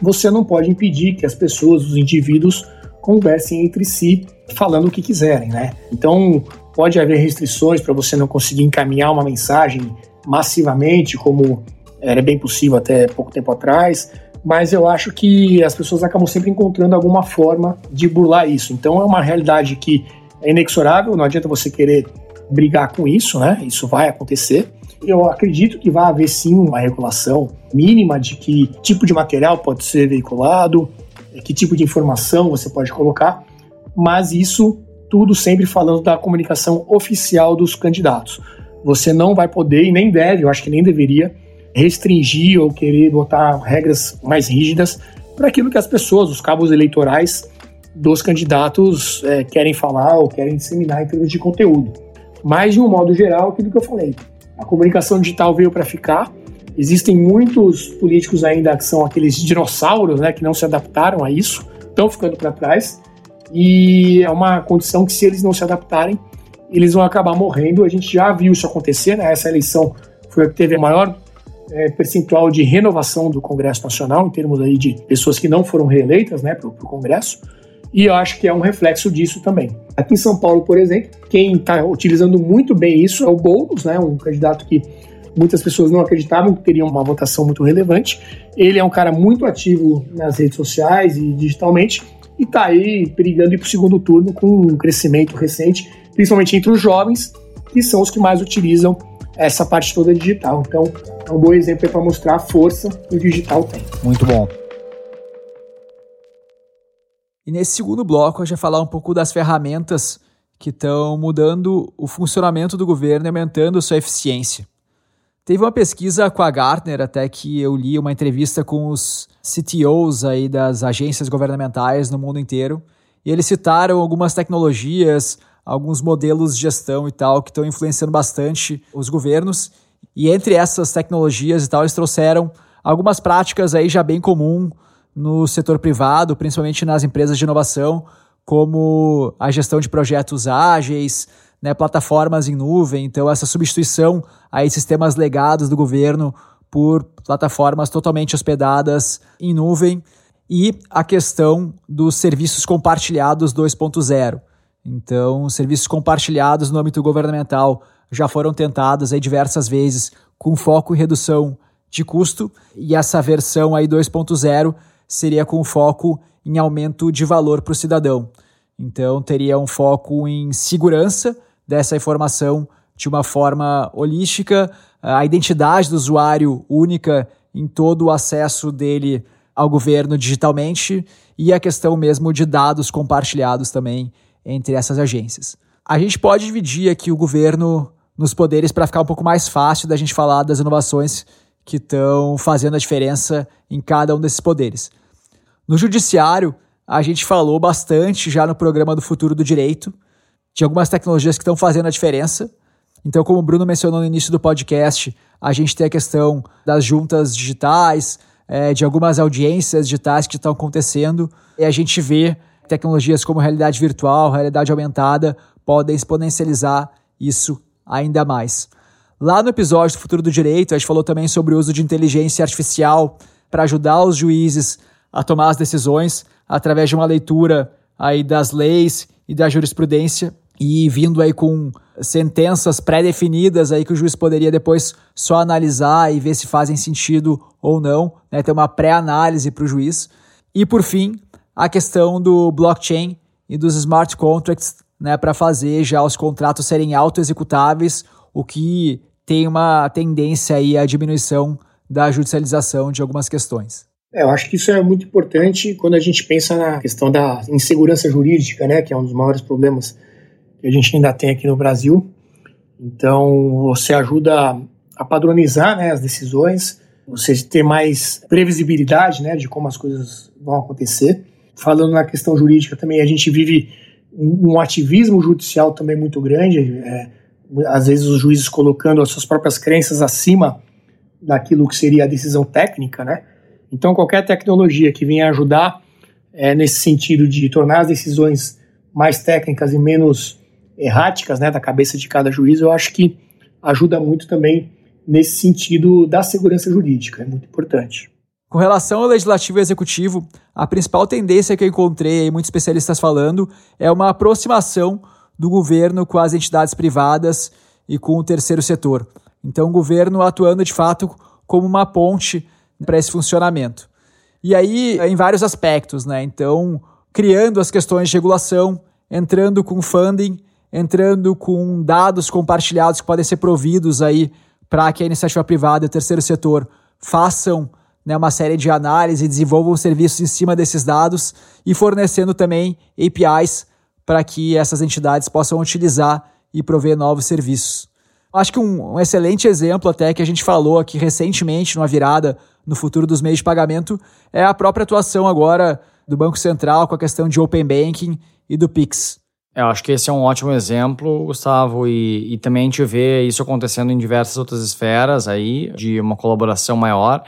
você não pode impedir que as pessoas, os indivíduos, conversem entre si falando o que quiserem, né? Então, pode haver restrições para você não conseguir encaminhar uma mensagem massivamente, como era bem possível até pouco tempo atrás, mas eu acho que as pessoas acabam sempre encontrando alguma forma de burlar isso. Então, é uma realidade que é inexorável, não adianta você querer brigar com isso, né? Isso vai acontecer. Eu acredito que vai haver sim uma regulação mínima de que tipo de material pode ser veiculado, que tipo de informação você pode colocar, mas isso tudo sempre falando da comunicação oficial dos candidatos. Você não vai poder e nem deve, eu acho que nem deveria, restringir ou querer botar regras mais rígidas para aquilo que as pessoas, os cabos eleitorais dos candidatos é, querem falar ou querem disseminar em termos de conteúdo. Mas, de um modo geral, aquilo que eu falei, a comunicação digital veio para ficar. Existem muitos políticos ainda que são aqueles dinossauros, né, que não se adaptaram a isso, estão ficando para trás. E é uma condição que, se eles não se adaptarem, eles vão acabar morrendo. A gente já viu isso acontecer, né? Essa eleição foi a que teve a maior é, percentual de renovação do Congresso Nacional, em termos aí de pessoas que não foram reeleitas né, para o Congresso. E eu acho que é um reflexo disso também. Aqui em São Paulo, por exemplo, quem está utilizando muito bem isso é o Boulos, né, um candidato que muitas pessoas não acreditavam que teria uma votação muito relevante. Ele é um cara muito ativo nas redes sociais e digitalmente e está aí perigando ir para o segundo turno com um crescimento recente, principalmente entre os jovens, que são os que mais utilizam essa parte toda digital. Então, é um bom exemplo para mostrar a força que o digital tem. Muito bom. E nesse segundo bloco, a gente vai falar um pouco das ferramentas que estão mudando o funcionamento do governo e aumentando sua eficiência. Teve uma pesquisa com a Gartner, até que eu li uma entrevista com os CTOs aí das agências governamentais no mundo inteiro, e eles citaram algumas tecnologias, alguns modelos de gestão e tal que estão influenciando bastante os governos. E entre essas tecnologias e tal, eles trouxeram algumas práticas aí já bem comum no setor privado, principalmente nas empresas de inovação, como a gestão de projetos ágeis, né, plataformas em nuvem, então essa substituição a sistemas legados do governo por plataformas totalmente hospedadas em nuvem e a questão dos serviços compartilhados 2.0. Então, serviços compartilhados no âmbito governamental já foram tentados aí diversas vezes com foco em redução de custo e essa versão aí 2.0 seria com foco em aumento de valor para o cidadão. Então, teria um foco em segurança dessa informação de uma forma holística, a identidade do usuário única em todo o acesso dele ao governo digitalmente e a questão mesmo de dados compartilhados também entre essas agências. A gente pode dividir aqui o governo nos poderes para ficar um pouco mais fácil da gente falar das inovações que estão fazendo a diferença em cada um desses poderes. No judiciário, a gente falou bastante já no programa do Futuro do Direito, de algumas tecnologias que estão fazendo a diferença. Então, como o Bruno mencionou no início do podcast, a gente tem a questão das juntas digitais, é, de algumas audiências digitais que estão acontecendo, e a gente vê tecnologias como realidade virtual, realidade aumentada, podem exponencializar isso ainda mais. Lá no episódio do Futuro do Direito, a gente falou também sobre o uso de inteligência artificial para ajudar os juízes a tomar as decisões através de uma leitura aí das leis e da jurisprudência e vindo aí com sentenças pré-definidas aí que o juiz poderia depois só analisar e ver se fazem sentido ou não, né? ter uma pré-análise para o juiz. E por fim, a questão do blockchain e dos smart contracts né, para fazer já os contratos serem auto-executáveis, o que tem uma tendência aí à diminuição da judicialização de algumas questões. É, eu acho que isso é muito importante quando a gente pensa na questão da insegurança jurídica, né, que é um dos maiores problemas que a gente ainda tem aqui no Brasil. Então, você ajuda a padronizar né, as decisões, você ter mais previsibilidade né, de como as coisas vão acontecer. Falando na questão jurídica também, a gente vive um, ativismo judicial também muito grande, é, às vezes os juízes colocando as suas próprias crenças acima daquilo que seria a decisão técnica, né? Então, qualquer tecnologia que venha ajudar é, nesse sentido de tornar as decisões mais técnicas e menos erráticas, né, da cabeça de cada juiz, eu acho que ajuda muito também nesse sentido da segurança jurídica, é muito importante. Com relação ao legislativo e executivo, a principal tendência que eu encontrei, muitos especialistas falando, é uma aproximação do governo com as entidades privadas e com o terceiro setor. Então, o governo atuando de fato como uma ponte para esse funcionamento. E aí, em vários aspectos, né? Então, criando as questões de regulação, entrando com funding, entrando com dados compartilhados que podem ser providos aí para que a iniciativa privada e o terceiro setor façam né, uma série de análises e desenvolvam serviços em cima desses dados e fornecendo também APIs para que essas entidades possam utilizar e prover novos serviços. Acho que um, um, excelente exemplo até que a gente falou aqui recentemente numa virada no futuro dos meios de pagamento é a própria atuação agora do Banco Central com a questão de Open Banking e do Pix. Eu acho que esse é um ótimo exemplo, Gustavo, e, e também a gente vê isso acontecendo em diversas outras esferas aí, de uma colaboração maior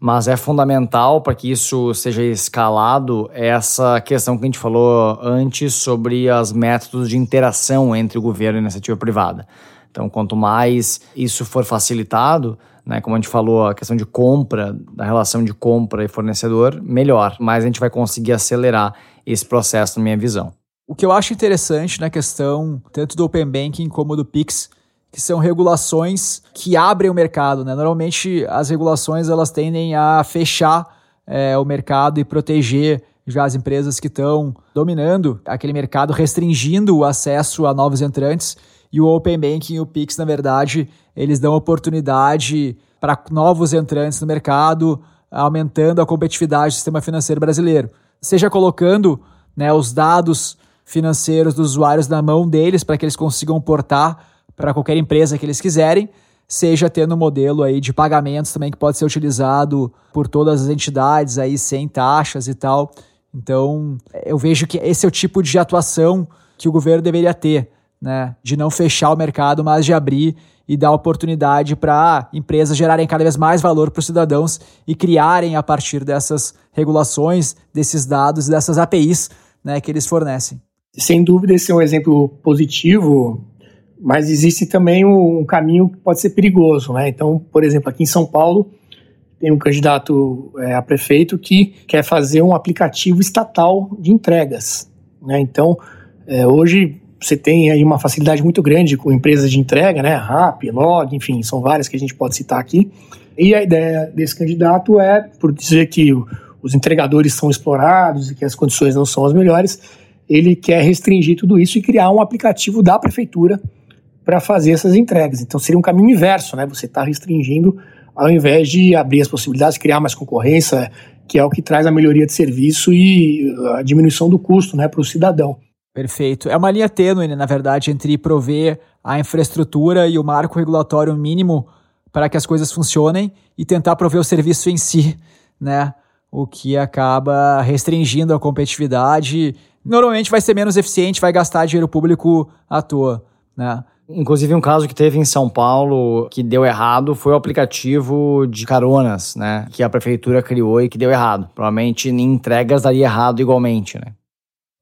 mas é fundamental para que isso seja escalado essa questão que a gente falou antes sobre os métodos de interação entre o governo e a iniciativa privada. Então, quanto mais isso for facilitado, né, como a gente falou, a questão de compra, da relação de compra e fornecedor, melhor. Mais a gente vai conseguir acelerar esse processo, na minha visão. O que eu acho interessante na questão tanto do Open Banking como do Pix que são regulações que abrem o mercado. Né? Normalmente as regulações elas tendem a fechar é, o mercado e proteger já as empresas que estão dominando aquele mercado, restringindo o acesso a novos entrantes. E o Open Banking e o Pix, na verdade, eles dão oportunidade para novos entrantes no mercado, aumentando a competitividade do sistema financeiro brasileiro. Seja colocando né, os dados financeiros dos usuários na mão deles para que eles consigam portar para qualquer empresa que eles quiserem, seja tendo um modelo aí de pagamentos também que pode ser utilizado por todas as entidades aí sem taxas e tal. Então, eu vejo que esse é o tipo de atuação que o governo deveria ter, né? De não fechar o mercado, mas de abrir e dar oportunidade para empresas gerarem cada vez mais valor para os cidadãos e criarem a partir dessas regulações, desses dados, dessas APIs, né, que eles fornecem. Sem dúvida, esse é um exemplo positivo mas existe também um caminho que pode ser perigoso, né? Então, por exemplo, aqui em São Paulo tem um candidato é, a prefeito que quer fazer um aplicativo estatal de entregas, né? Então, é, hoje você tem aí uma facilidade muito grande com empresas de entrega, né? Rap, Log, enfim, são várias que a gente pode citar aqui. E a ideia desse candidato é, por dizer que os entregadores são explorados e que as condições não são as melhores, ele quer restringir tudo isso e criar um aplicativo da prefeitura para fazer essas entregas. Então seria um caminho inverso, né? Você está restringindo ao invés de abrir as possibilidades, criar mais concorrência, que é o que traz a melhoria de serviço e a diminuição do custo né, para o cidadão. Perfeito. É uma linha tênue, né, na verdade, entre prover a infraestrutura e o marco regulatório mínimo para que as coisas funcionem e tentar prover o serviço em si, né? O que acaba restringindo a competitividade. Normalmente vai ser menos eficiente, vai gastar dinheiro público à toa, né? Inclusive, um caso que teve em São Paulo que deu errado foi o aplicativo de caronas, né? Que a prefeitura criou e que deu errado. Provavelmente em entregas daria errado igualmente, né?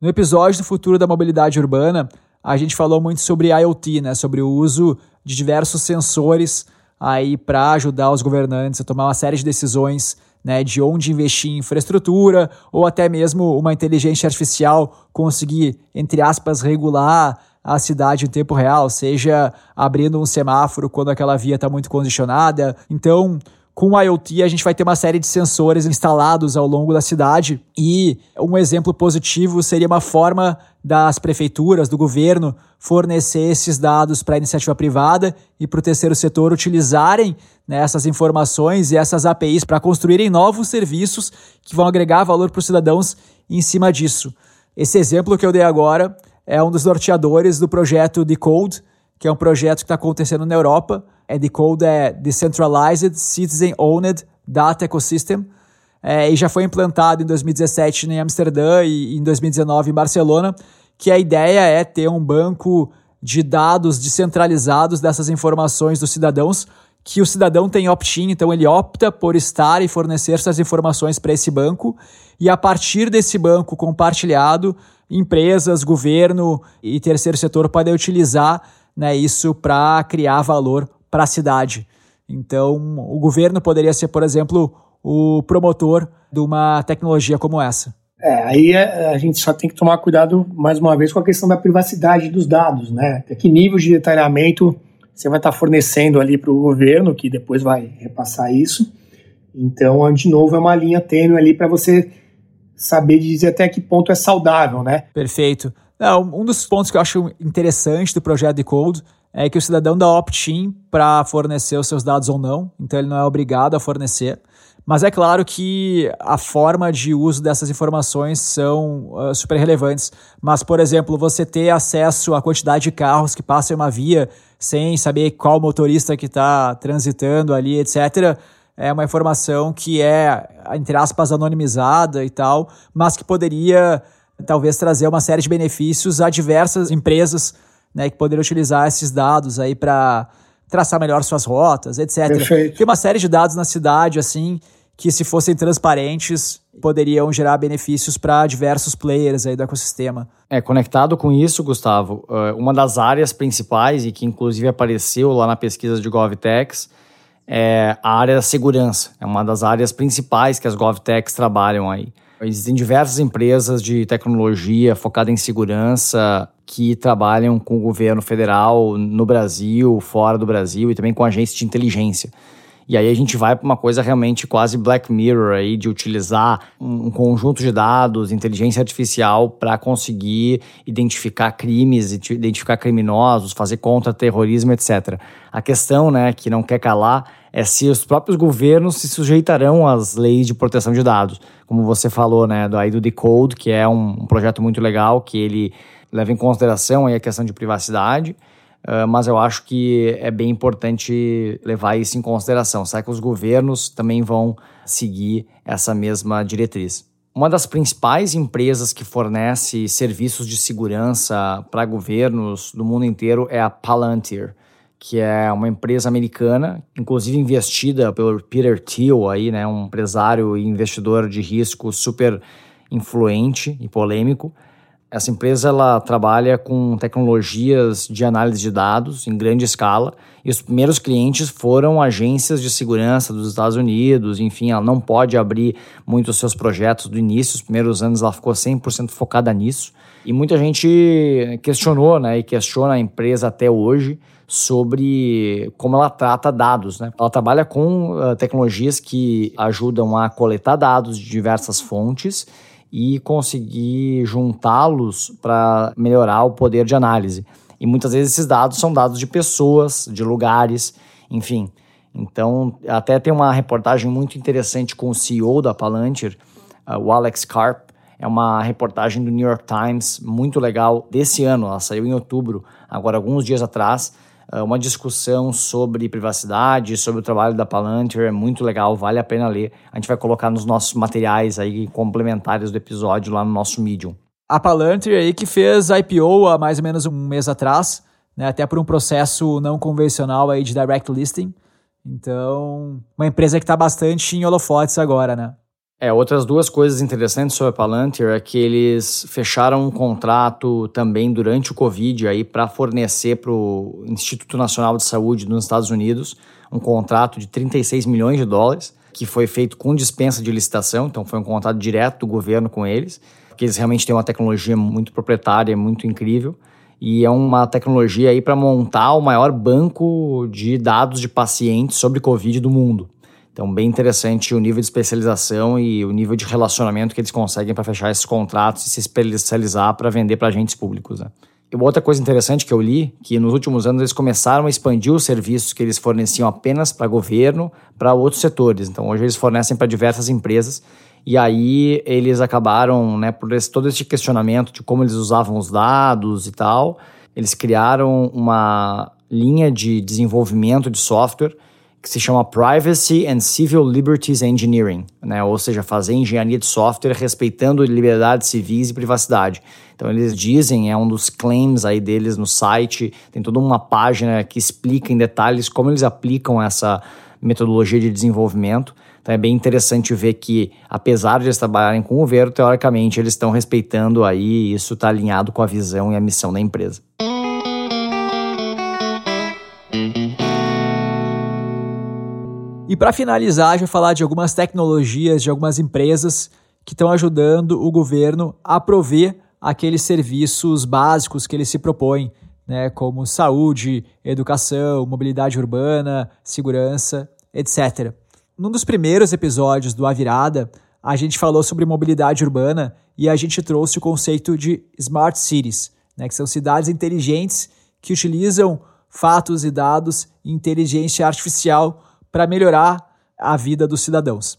No episódio do futuro da mobilidade urbana, a gente falou muito sobre IoT, né? Sobre o uso de diversos sensores aí para ajudar os governantes a tomar uma série de decisões né, de onde investir em infraestrutura ou até mesmo uma inteligência artificial conseguir, entre aspas, regular a cidade em tempo real, seja abrindo um semáforo quando aquela via está muito congestionada. Então, com o IoT, a gente vai ter uma série de sensores instalados ao longo da cidade e um exemplo positivo seria uma forma das prefeituras, do governo, fornecer esses dados para a iniciativa privada e para o terceiro setor utilizarem né, essas informações e essas APIs para construírem novos serviços que vão agregar valor para os cidadãos em cima disso. Esse exemplo que eu dei agora é um dos norteadores do projeto Decode, que é um projeto que está acontecendo na Europa, é Decode é Decentralized Citizen Owned Data Ecosystem, é, e já foi implantado em 2017 em Amsterdã e em 2019 em Barcelona, que a ideia é ter um banco de dados descentralizados dessas informações dos cidadãos, que o cidadão tem opt-in, então ele opta por estar e fornecer essas informações para esse banco, e a partir desse banco compartilhado, empresas, governo e terceiro setor podem utilizar né, isso para criar valor para a cidade. Então, o governo poderia ser, por exemplo, o promotor de uma tecnologia como essa. É, aí é, a gente só tem que tomar cuidado, mais uma vez, com a questão da privacidade dos dados, né? Até que nível de detalhamento você vai estar fornecendo ali para o governo, que depois vai repassar isso. Então, de novo, é uma linha tênue ali para você saber dizer até que ponto é saudável, né? Perfeito. Não, um dos pontos que eu acho interessante do projeto de Code é que o cidadão dá opt-in para fornecer os seus dados ou não, então ele não é obrigado a fornecer. Mas é claro que a forma de uso dessas informações são uh, super relevantes. Mas, por exemplo, você ter acesso à quantidade de carros que passam em uma via sem saber qual motorista que está transitando ali, etc., é uma informação que é, entre aspas, anonimizada e tal, mas que poderia talvez trazer uma série de benefícios a diversas empresas né, que poderiam utilizar esses dados aí para traçar melhor suas rotas, etc. Perfeito. Tem uma série de dados na cidade, assim, que se fossem transparentes, poderiam gerar benefícios para diversos players aí do ecossistema. É, conectado com isso, Gustavo, eh, uma das áreas principais e que inclusive apareceu lá na pesquisa de GovTechs é a área da segurança. É uma das áreas principais que as GovTechs trabalham aí. Existem diversas empresas de tecnologia focada em segurança que trabalham com o governo federal no Brasil, fora do Brasil e também com agências de inteligência. E aí a gente vai para uma coisa realmente quase Black Mirror aí de utilizar um conjunto de dados, inteligência artificial para conseguir identificar crimes, identificar criminosos, fazer contra-terrorismo, etc. A questão, né, que não quer calar é se os próprios governos se sujeitarão às leis de proteção de dados. Como você falou, né, do, aí do Decode, que é um, um projeto muito legal, que ele leva em consideração aí a questão de privacidade, mas eu acho que é bem importante levar isso em consideração. Será que os governos também vão seguir essa mesma diretriz? Uma das principais empresas que fornece serviços de segurança para governos do mundo inteiro é a Palantir que é uma empresa americana, inclusive investida pelo Peter Thiel, aí, né, um empresário e investidor de risco super influente e polêmico. Essa empresa ela trabalha com tecnologias de análise de dados em grande escala e os primeiros clientes foram agências de segurança dos Estados Unidos. Enfim, ela não pode abrir muito os seus projetos do início. Os primeiros anos ela ficou 100% focada nisso. E muita gente questionou né, e questiona a empresa até hoje sobre como ela trata dados. Né? Ela trabalha com uh, tecnologias que ajudam a coletar dados de diversas fontes e conseguir juntá-los para melhorar o poder de análise. E muitas vezes esses dados são dados de pessoas, de lugares, enfim. Então, até tem uma reportagem muito interessante com o CEO da Palantir, uh, o Alex Karp. É uma reportagem do New York Times muito legal desse ano, ela saiu em outubro, agora alguns dias atrás, uma discussão sobre privacidade, sobre o trabalho da Palantir, é muito legal, vale a pena ler. A gente vai colocar nos nossos materiais aí complementares do episódio lá no nosso Medium. A Palantir aí que fez IPO há mais ou menos um mês atrás, né, até por um processo não convencional aí de direct listing. Então, uma empresa que está bastante em holofotes agora, né? É, outras duas coisas interessantes sobre a Palantir é que eles fecharam um contrato também durante o Covid aí para fornecer para o Instituto Nacional de Saúde nos Estados Unidos um contrato de 36 milhões de dólares, que foi feito com dispensa de licitação, então foi um contrato direto do governo com eles, porque eles realmente têm uma tecnologia muito proprietária, muito incrível. E é uma tecnologia aí para montar o maior banco de dados de pacientes sobre Covid do mundo. Então, bem interessante o nível de especialização e o nível de relacionamento que eles conseguem para fechar esses contratos e se especializar para vender para agentes públicos. Né? E outra coisa interessante que eu li, que nos últimos anos eles começaram a expandir os serviços que eles forneciam apenas para governo, para outros setores. Então, hoje eles fornecem para diversas empresas e aí eles acabaram, né, por esse, todo esse questionamento de como eles usavam os dados e tal, eles criaram uma linha de desenvolvimento de software que se chama Privacy and Civil Liberties Engineering, né? ou seja, fazer engenharia de software respeitando liberdades civis e privacidade. Então eles dizem, é um dos claims aí deles no site, tem toda uma página que explica em detalhes como eles aplicam essa metodologia de desenvolvimento. Então é bem interessante ver que, apesar de eles trabalharem com o governo, teoricamente eles estão respeitando aí, isso está alinhado com a visão e a missão da empresa. E para finalizar, eu vou falar de algumas tecnologias, de algumas empresas que estão ajudando o governo a prover aqueles serviços básicos que ele se propõe, né, como saúde, educação, mobilidade urbana, segurança, etc. Num dos primeiros episódios do A Virada, a gente falou sobre mobilidade urbana e a gente trouxe o conceito de smart cities, né, que são cidades inteligentes que utilizam fatos e dados e inteligência artificial para melhorar a vida dos cidadãos.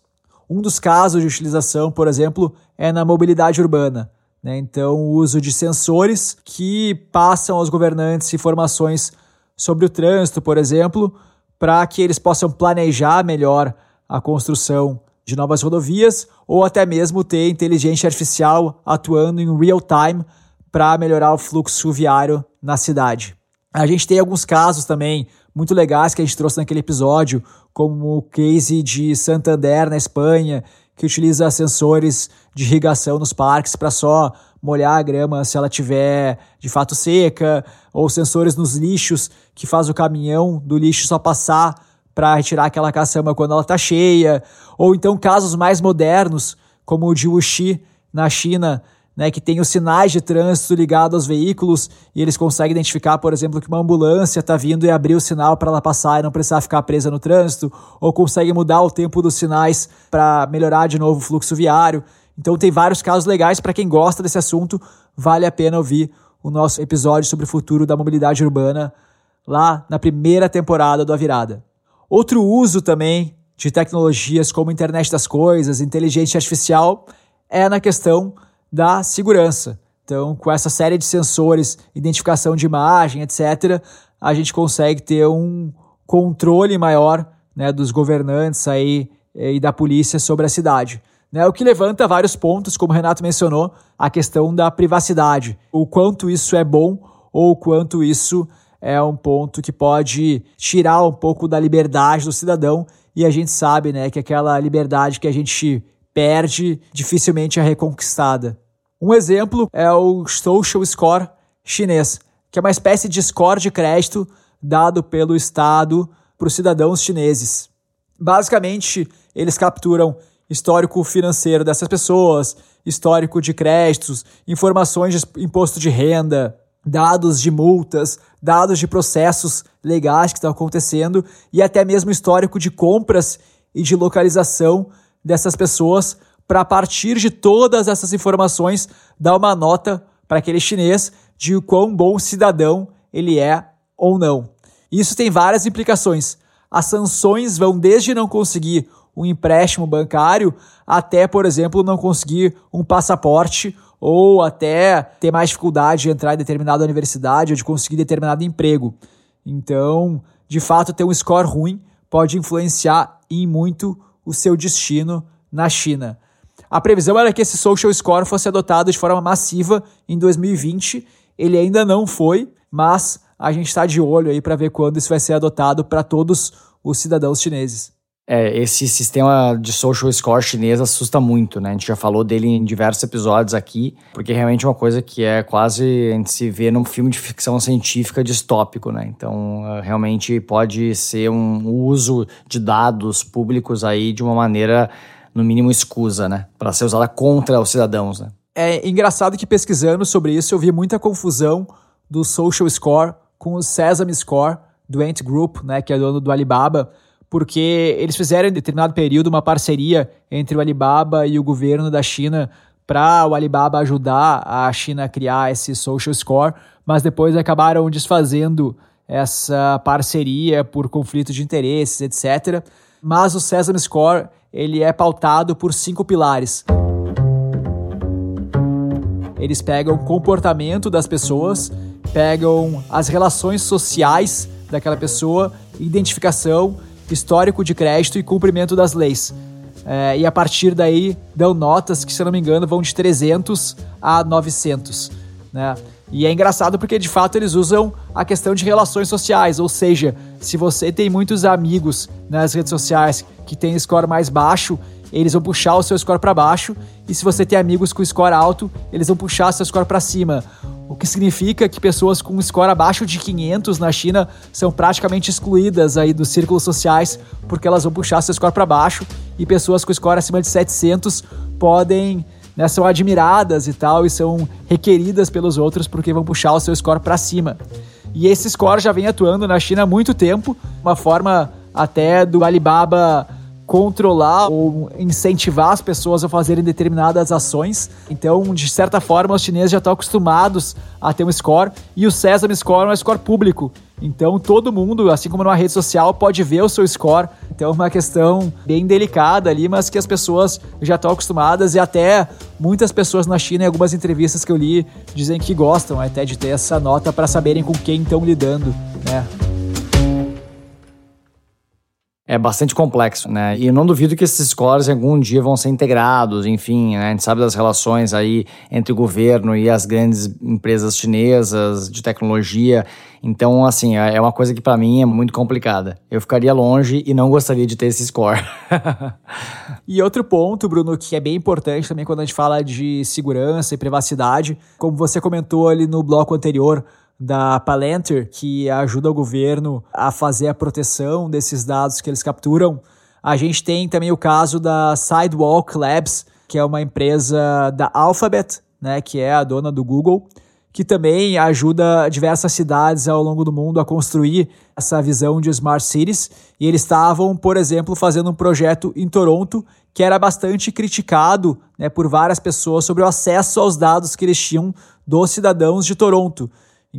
Um dos casos de utilização, por exemplo, é na mobilidade urbana. Né? Então, o uso de sensores que passam aos governantes informações sobre o trânsito, por exemplo, para que eles possam planejar melhor a construção de novas rodovias ou até mesmo ter inteligência artificial atuando em real time para melhorar o fluxo viário na cidade. A gente tem alguns casos também muito legais que a gente trouxe naquele episódio, como o case de Santander, na Espanha, que utiliza sensores de irrigação nos parques para só molhar a grama se ela tiver de fato seca, ou sensores nos lixos que faz o caminhão do lixo só passar para retirar aquela caçamba quando ela está cheia, ou então casos mais modernos, como o de Wuxi na China, né, que tem os sinais de trânsito ligados aos veículos e eles conseguem identificar, por exemplo, que uma ambulância está vindo e abrir o sinal para ela passar e não precisar ficar presa no trânsito, ou conseguem mudar o tempo dos sinais para melhorar de novo o fluxo viário. Então tem vários casos legais para quem gosta desse assunto, vale a pena ouvir o nosso episódio sobre o futuro da mobilidade urbana lá na primeira temporada do A Virada. Outro uso também de tecnologias como internet das coisas, inteligência artificial é na questão da segurança. Então, com essa série de sensores, identificação de imagem, etc., a gente consegue ter um controle maior né, dos governantes aí eh, e da polícia sobre a cidade. Né, o que levanta vários pontos, como o Renato mencionou, a questão da privacidade. O quanto isso é bom ou o quanto isso é um ponto que pode tirar um pouco da liberdade do cidadão. E a gente sabe né, que aquela liberdade que a gente perde dificilmente é reconquistada. Um exemplo é o Social Score chinês, que é uma espécie de score de crédito dado pelo Estado para os cidadãos chineses. Basicamente, eles capturam histórico financeiro dessas pessoas, histórico de créditos, informações de imposto de renda, dados de multas, dados de processos legais que estão acontecendo e até mesmo histórico de compras e de localização dessas pessoas para a partir de todas essas informações dar uma nota para aquele chinês de o quão bom cidadão ele é ou não. Isso tem várias implicações. As sanções vão desde não conseguir um empréstimo bancário até, por exemplo, não conseguir um passaporte ou até ter mais dificuldade de entrar em determinada universidade ou de conseguir determinado emprego. Então, de fato, ter um score ruim pode influenciar em muito o seu destino na China. A previsão era que esse social score fosse adotado de forma massiva em 2020. Ele ainda não foi, mas a gente está de olho aí para ver quando isso vai ser adotado para todos os cidadãos chineses. É, esse sistema de social score chinês assusta muito, né? A gente já falou dele em diversos episódios aqui, porque realmente é uma coisa que é quase a gente se vê num filme de ficção científica distópico, né? Então, é, realmente pode ser um uso de dados públicos aí de uma maneira, no mínimo, escusa, né? Para ser usada contra os cidadãos, né? É engraçado que pesquisando sobre isso eu vi muita confusão do social score com o Sesame Score do Ant Group, né? Que é dono do Alibaba porque eles fizeram em determinado período uma parceria entre o Alibaba e o governo da China para o Alibaba ajudar a China a criar esse social score, mas depois acabaram desfazendo essa parceria por conflito de interesses, etc. Mas o Sesame Score ele é pautado por cinco pilares. Eles pegam o comportamento das pessoas, pegam as relações sociais daquela pessoa, identificação, histórico de crédito e cumprimento das leis. É, e a partir daí dão notas que, se não me engano, vão de 300 a 900. Né? E é engraçado porque de fato eles usam a questão de relações sociais, ou seja, se você tem muitos amigos nas redes sociais que têm score mais baixo, eles vão puxar o seu score para baixo, e se você tem amigos com score alto, eles vão puxar seu score para cima. O que significa que pessoas com score abaixo de 500 na China são praticamente excluídas aí dos círculos sociais, porque elas vão puxar seu score para baixo, e pessoas com score acima de 700 podem né, são admiradas e tal, e são requeridas pelos outros porque vão puxar o seu score para cima. E esse score já vem atuando na China há muito tempo, uma forma até do Alibaba controlar ou incentivar as pessoas a fazerem determinadas ações. Então, de certa forma, os chineses já estão acostumados a ter um score e o Sesame Score é um score público. Então, todo mundo, assim como numa rede social, pode ver o seu score. Então, é uma questão bem delicada ali, mas que as pessoas já estão acostumadas e até muitas pessoas na China, em algumas entrevistas que eu li, dizem que gostam até de ter essa nota para saberem com quem estão lidando, né? É bastante complexo, né? E eu não duvido que esses scores algum dia vão ser integrados, enfim, né? a gente sabe das relações aí entre o governo e as grandes empresas chinesas de tecnologia. Então, assim, é, é uma coisa que para mim é muito complicada. Eu ficaria longe e não gostaria de ter esse score. e outro ponto, Bruno, que é bem importante também quando a gente fala de segurança e privacidade, como você comentou ali no bloco anterior, da Palantir, que ajuda o governo a fazer a proteção desses dados que eles capturam. A gente tem também o caso da Sidewalk Labs, que é uma empresa da Alphabet, né, que é a dona do Google, que também ajuda diversas cidades ao longo do mundo a construir essa visão de smart cities. E eles estavam, por exemplo, fazendo um projeto em Toronto que era bastante criticado né, por várias pessoas sobre o acesso aos dados que eles tinham dos cidadãos de Toronto.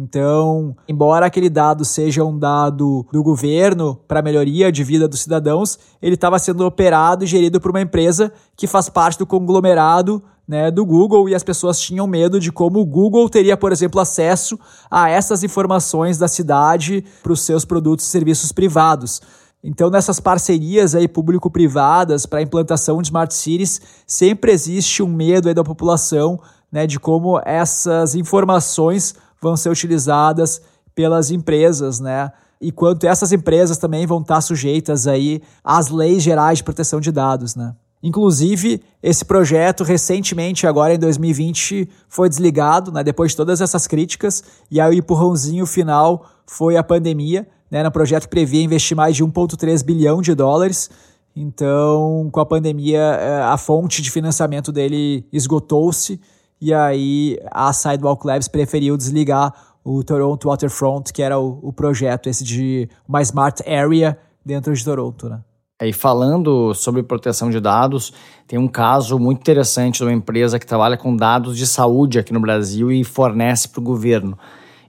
Então, embora aquele dado seja um dado do governo para melhoria de vida dos cidadãos, ele estava sendo operado e gerido por uma empresa que faz parte do conglomerado né, do Google e as pessoas tinham medo de como o Google teria, por exemplo, acesso a essas informações da cidade para os seus produtos e serviços privados. Então, nessas parcerias aí público-privadas para a implantação de smart cities, sempre existe um medo aí da população né, de como essas informações vão ser utilizadas pelas empresas, né? E quanto essas empresas também vão estar sujeitas aí às leis gerais de proteção de dados, né? Inclusive, esse projeto recentemente, agora em 2020, foi desligado, né, depois de todas essas críticas, e aí o empurrãozinho final foi a pandemia, né, no projeto que previa investir mais de 1,3 bilhão de dólares. Então, com a pandemia, eh, a fonte de financiamento dele esgotou-se, e aí a Sidewalk Labs preferiu desligar o Toronto Waterfront, que era o, o projeto esse de uma Smart Area dentro de Toronto, né? E falando sobre proteção de dados, tem um caso muito interessante de uma empresa que trabalha com dados de saúde aqui no Brasil e fornece para o governo.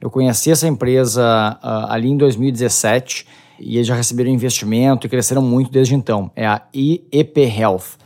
Eu conheci essa empresa uh, ali em 2017 e eles já receberam investimento e cresceram muito desde então. É a IEP Health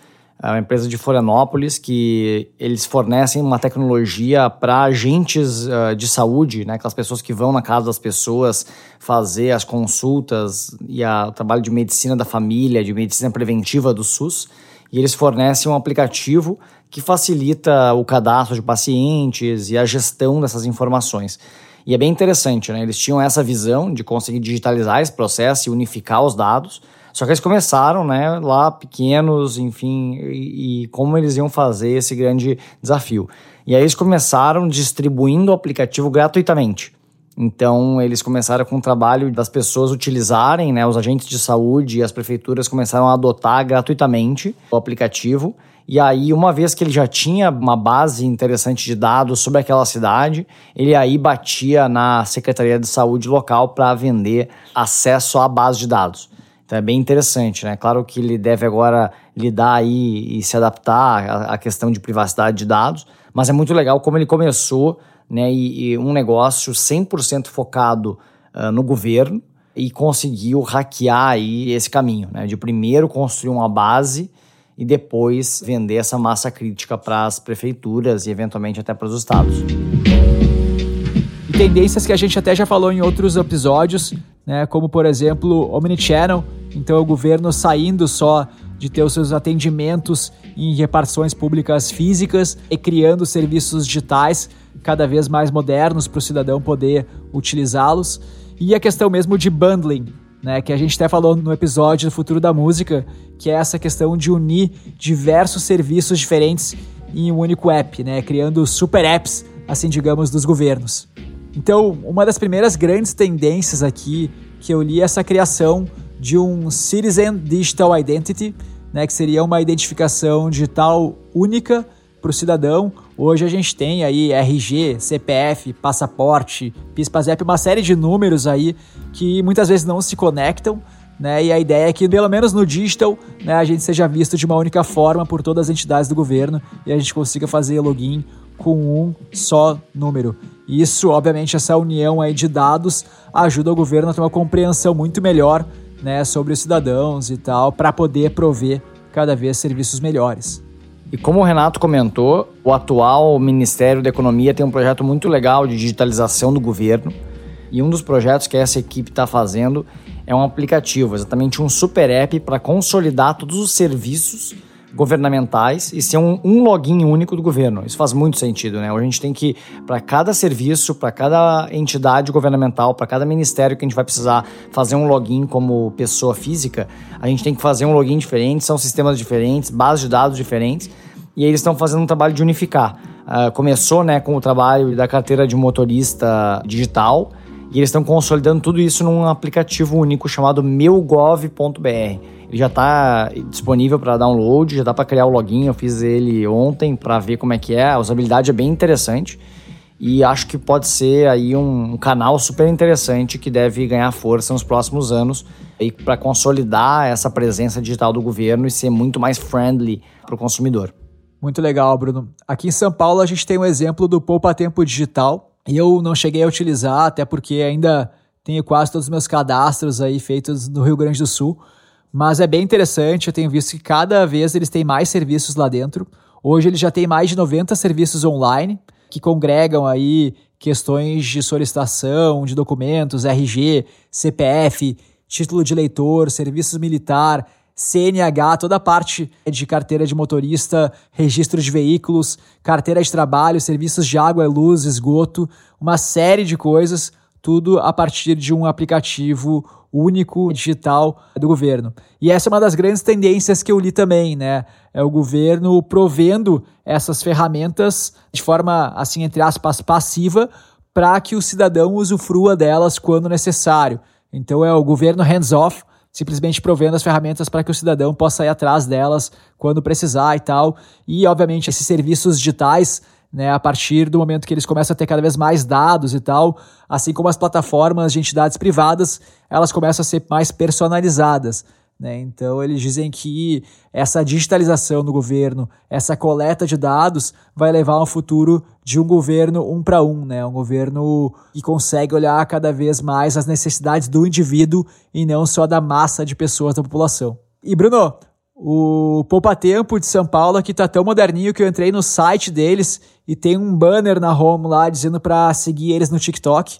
é uma empresa de Florianópolis que eles fornecem uma tecnologia para agentes uh, de saúde, né, aquelas pessoas que vão na casa das pessoas fazer as consultas e a, o trabalho de medicina da família, de medicina preventiva do SUS. E eles fornecem um aplicativo que facilita o cadastro de pacientes e a gestão dessas informações. E é bem interessante, né? Eles tinham essa visão de conseguir digitalizar esse processo e unificar os dados só que eles começaram, né, lá pequenos, enfim, e, e, como eles iam fazer esse grande desafio. E aí eles começaram distribuindo o aplicativo gratuitamente. Então, eles começaram com o trabalho das pessoas utilizarem, né, os agentes de saúde e as prefeituras começaram a adotar gratuitamente o aplicativo. E aí, uma vez que ele já tinha uma base interessante de dados sobre aquela cidade, ele aí batia na Secretaria de Saúde local para vender acesso à base de dados. Então é bem interessante, né? Claro que ele deve agora lidar aí e se adaptar à, questão de privacidade de dados, mas é muito legal como ele começou, né? E, e um negócio 100% focado uh, no governo e conseguiu hackear aí esse caminho, né? De primeiro construir uma base e depois vender essa massa crítica para as prefeituras e eventualmente até para os estados. E tendências que a gente até já falou em outros episódios, né, como por exemplo Omnichannel, então o governo saindo só de ter os seus atendimentos em repartições públicas físicas e criando serviços digitais cada vez mais modernos para o cidadão poder utilizá-los. E a questão mesmo de bundling, né, que a gente até falou no episódio do Futuro da Música, que é essa questão de unir diversos serviços diferentes em um único app, né, criando super apps, assim digamos, dos governos. Então, uma das primeiras grandes tendências aqui que eu li é essa criação de um Citizen Digital Identity, né, que seria uma identificação digital única para o cidadão. Hoje a gente tem aí RG, CPF, passaporte, PIS-PASEP, uma série de números aí que muitas vezes não se conectam, né? E a ideia é que, pelo menos no digital, né, a gente seja visto de uma única forma por todas as entidades do governo e a gente consiga fazer login com um só número. Isso, obviamente, essa união aí de dados ajuda o governo a ter uma compreensão muito melhor né, sobre os cidadãos e tal, para poder prover cada vez serviços melhores. E como o Renato comentou, o atual Ministério da Economia tem um projeto muito legal de digitalização do governo. E um dos projetos que essa equipe está fazendo é um aplicativo, exatamente um super app para consolidar todos os serviços governamentais e ser um, um, login único do governo. Isso faz muito sentido, né? A gente tem que, para cada serviço, para cada entidade governamental, para cada ministério que a gente vai precisar fazer um login como pessoa física, a gente tem que fazer um login diferente, são sistemas diferentes, bases de dados diferentes, e eles estão fazendo um trabalho de unificar. Uh, começou né, com o trabalho da carteira de motorista digital, e eles estão consolidando tudo isso num aplicativo único chamado meugov.br. Já está disponível para download, já dá para criar o login. Eu fiz ele ontem para ver como é que é. A usabilidade é bem interessante e acho que pode ser aí um, canal super interessante que deve ganhar força nos próximos anos para consolidar essa presença digital do governo e ser muito mais friendly para o consumidor. Muito legal, Bruno. Aqui em São Paulo a gente tem um exemplo do Poupa Tempo Digital e eu não cheguei a utilizar até porque ainda tenho quase todos os meus cadastros aí feitos no Rio Grande do Sul. Mas é bem interessante, eu tenho visto que cada vez eles têm mais serviços lá dentro. Hoje eles já têm mais de 90 serviços online que congregam aí questões de solicitação de documentos, RG, CPF, título de eleitor, serviços militar, CNH, toda a parte de carteira de motorista, registro de veículos, carteira de trabalho, serviços de água, luz, esgoto, uma série de coisas, tudo a partir de um aplicativo único digital do governo. E essa é uma das grandes tendências que eu li também, né? É o governo provendo essas ferramentas de forma, assim, entre aspas, passiva, para que o cidadão usufrua delas quando necessário. Então é o governo hands-off, simplesmente provendo as ferramentas para que o cidadão possa ir atrás delas quando precisar e tal. E, obviamente, esses serviços digitais né, a partir do momento que eles começam a ter cada vez mais dados e tal, assim como as plataformas de entidades privadas, elas começam a ser mais personalizadas. Né? Então, eles dizem que essa digitalização do governo, essa coleta de dados, vai levar a um futuro de um governo um para um, né? um governo que consegue olhar cada vez mais as necessidades do indivíduo e não só da massa de pessoas da população. E, Bruno, o Poupa Tempo de São Paulo aqui tá tão moderninho que eu entrei no site deles e tem um banner na home lá dizendo para seguir eles no TikTok.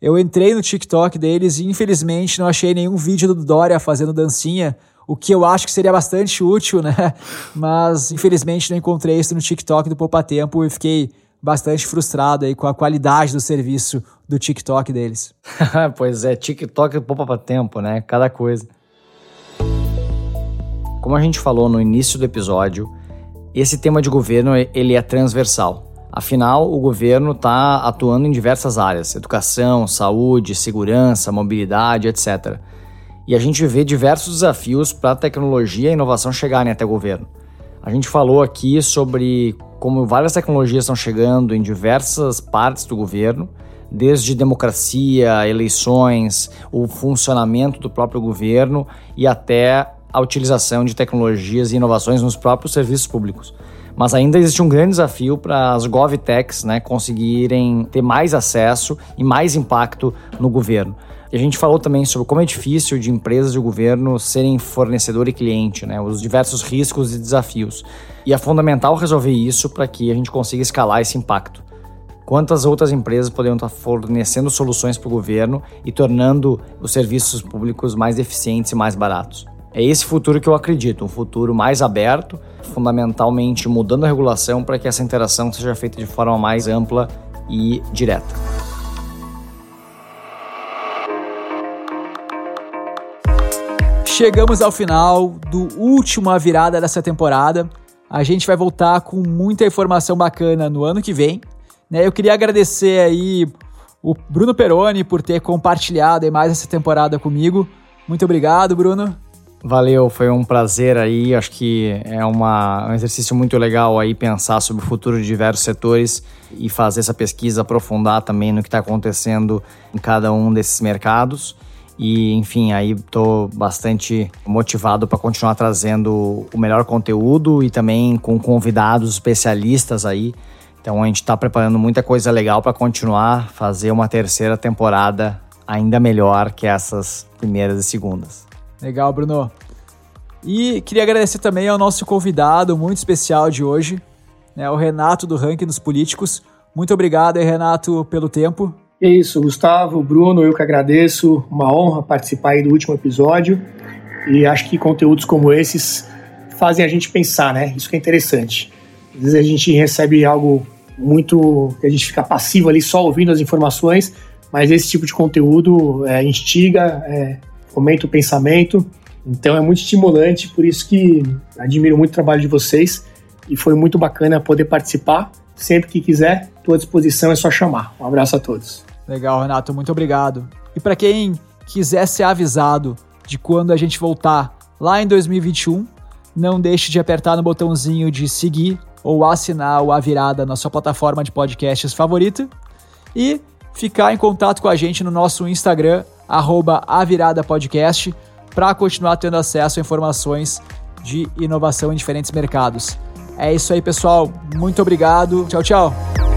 Eu entrei no TikTok deles e infelizmente não achei nenhum vídeo do Dória fazendo dancinha, o que eu acho que seria bastante útil, né? Mas infelizmente não encontrei isso no TikTok do Poupa Tempo e fiquei bastante frustrado aí com a qualidade do serviço do TikTok deles. pois é, TikTok Poupa Tempo, né? Cada coisa. Como a gente falou no início do episódio, esse tema de governo ele é transversal. Afinal, o governo está atuando em diversas áreas: educação, saúde, segurança, mobilidade, etc. E a gente vê diversos desafios para a tecnologia e a inovação chegarem até o governo. A gente falou aqui sobre como várias tecnologias estão chegando em diversas partes do governo, desde democracia, eleições, o funcionamento do próprio governo e até a utilização de tecnologias e inovações nos próprios serviços públicos. Mas ainda existe um grande desafio para as GovTechs né, conseguirem ter mais acesso e mais impacto no governo. E a gente falou também sobre como é difícil de empresas e o governo serem fornecedor e cliente, né? os diversos riscos e desafios. E é fundamental resolver isso para que a gente consiga escalar esse impacto. Quantas outras empresas poderiam estar fornecendo soluções para o governo e tornando os serviços públicos mais eficientes e mais baratos? É esse futuro que eu acredito, um futuro mais aberto, fundamentalmente mudando a regulação para que essa interação seja feita de forma mais ampla e direta. Chegamos ao final do último Virada dessa temporada. A gente vai voltar com muita informação bacana no ano que vem. Né? Eu queria agradecer aí o Bruno Peroni por ter compartilhado mais essa temporada comigo. Muito obrigado, Bruno. Valeu, foi um prazer aí. Acho que é uma, um exercício muito legal aí pensar sobre o futuro de diversos setores e fazer essa pesquisa, aprofundar também no que está acontecendo em cada um desses mercados. E, enfim, aí estou bastante motivado para continuar trazendo o melhor conteúdo e também com convidados especialistas aí. Então a gente está preparando muita coisa legal para continuar fazer uma terceira temporada ainda melhor que essas primeiras e segundas. Legal, Bruno. E queria agradecer também ao nosso convidado muito especial de hoje, né, o Renato do Ranking dos Políticos. Muito obrigado Renato, pelo tempo. É isso, Gustavo, Bruno, eu que agradeço. Uma honra participar aí do último episódio. E acho que conteúdos como esses fazem a gente pensar, né? Isso que é interessante. Às vezes a gente recebe algo muito. que a gente fica passivo ali só ouvindo as informações, mas esse tipo de conteúdo é, instiga, é, fomenta o pensamento. Então é muito estimulante, por isso que admiro muito o trabalho de vocês e foi muito bacana poder participar. Sempre que quiser, estou à disposição, é só chamar. Um abraço a todos. Legal, Renato, muito obrigado. E para quem quiser ser avisado de quando a gente voltar lá em 2021, não deixe de apertar no botãozinho de seguir ou assinar o A Virada na sua plataforma de podcasts favorita e ficar em contato com a gente no nosso Instagram, arroba Podcast, para continuar tendo acesso a informações de inovação em diferentes mercados. É isso aí, pessoal. Muito obrigado. Tchau, tchau.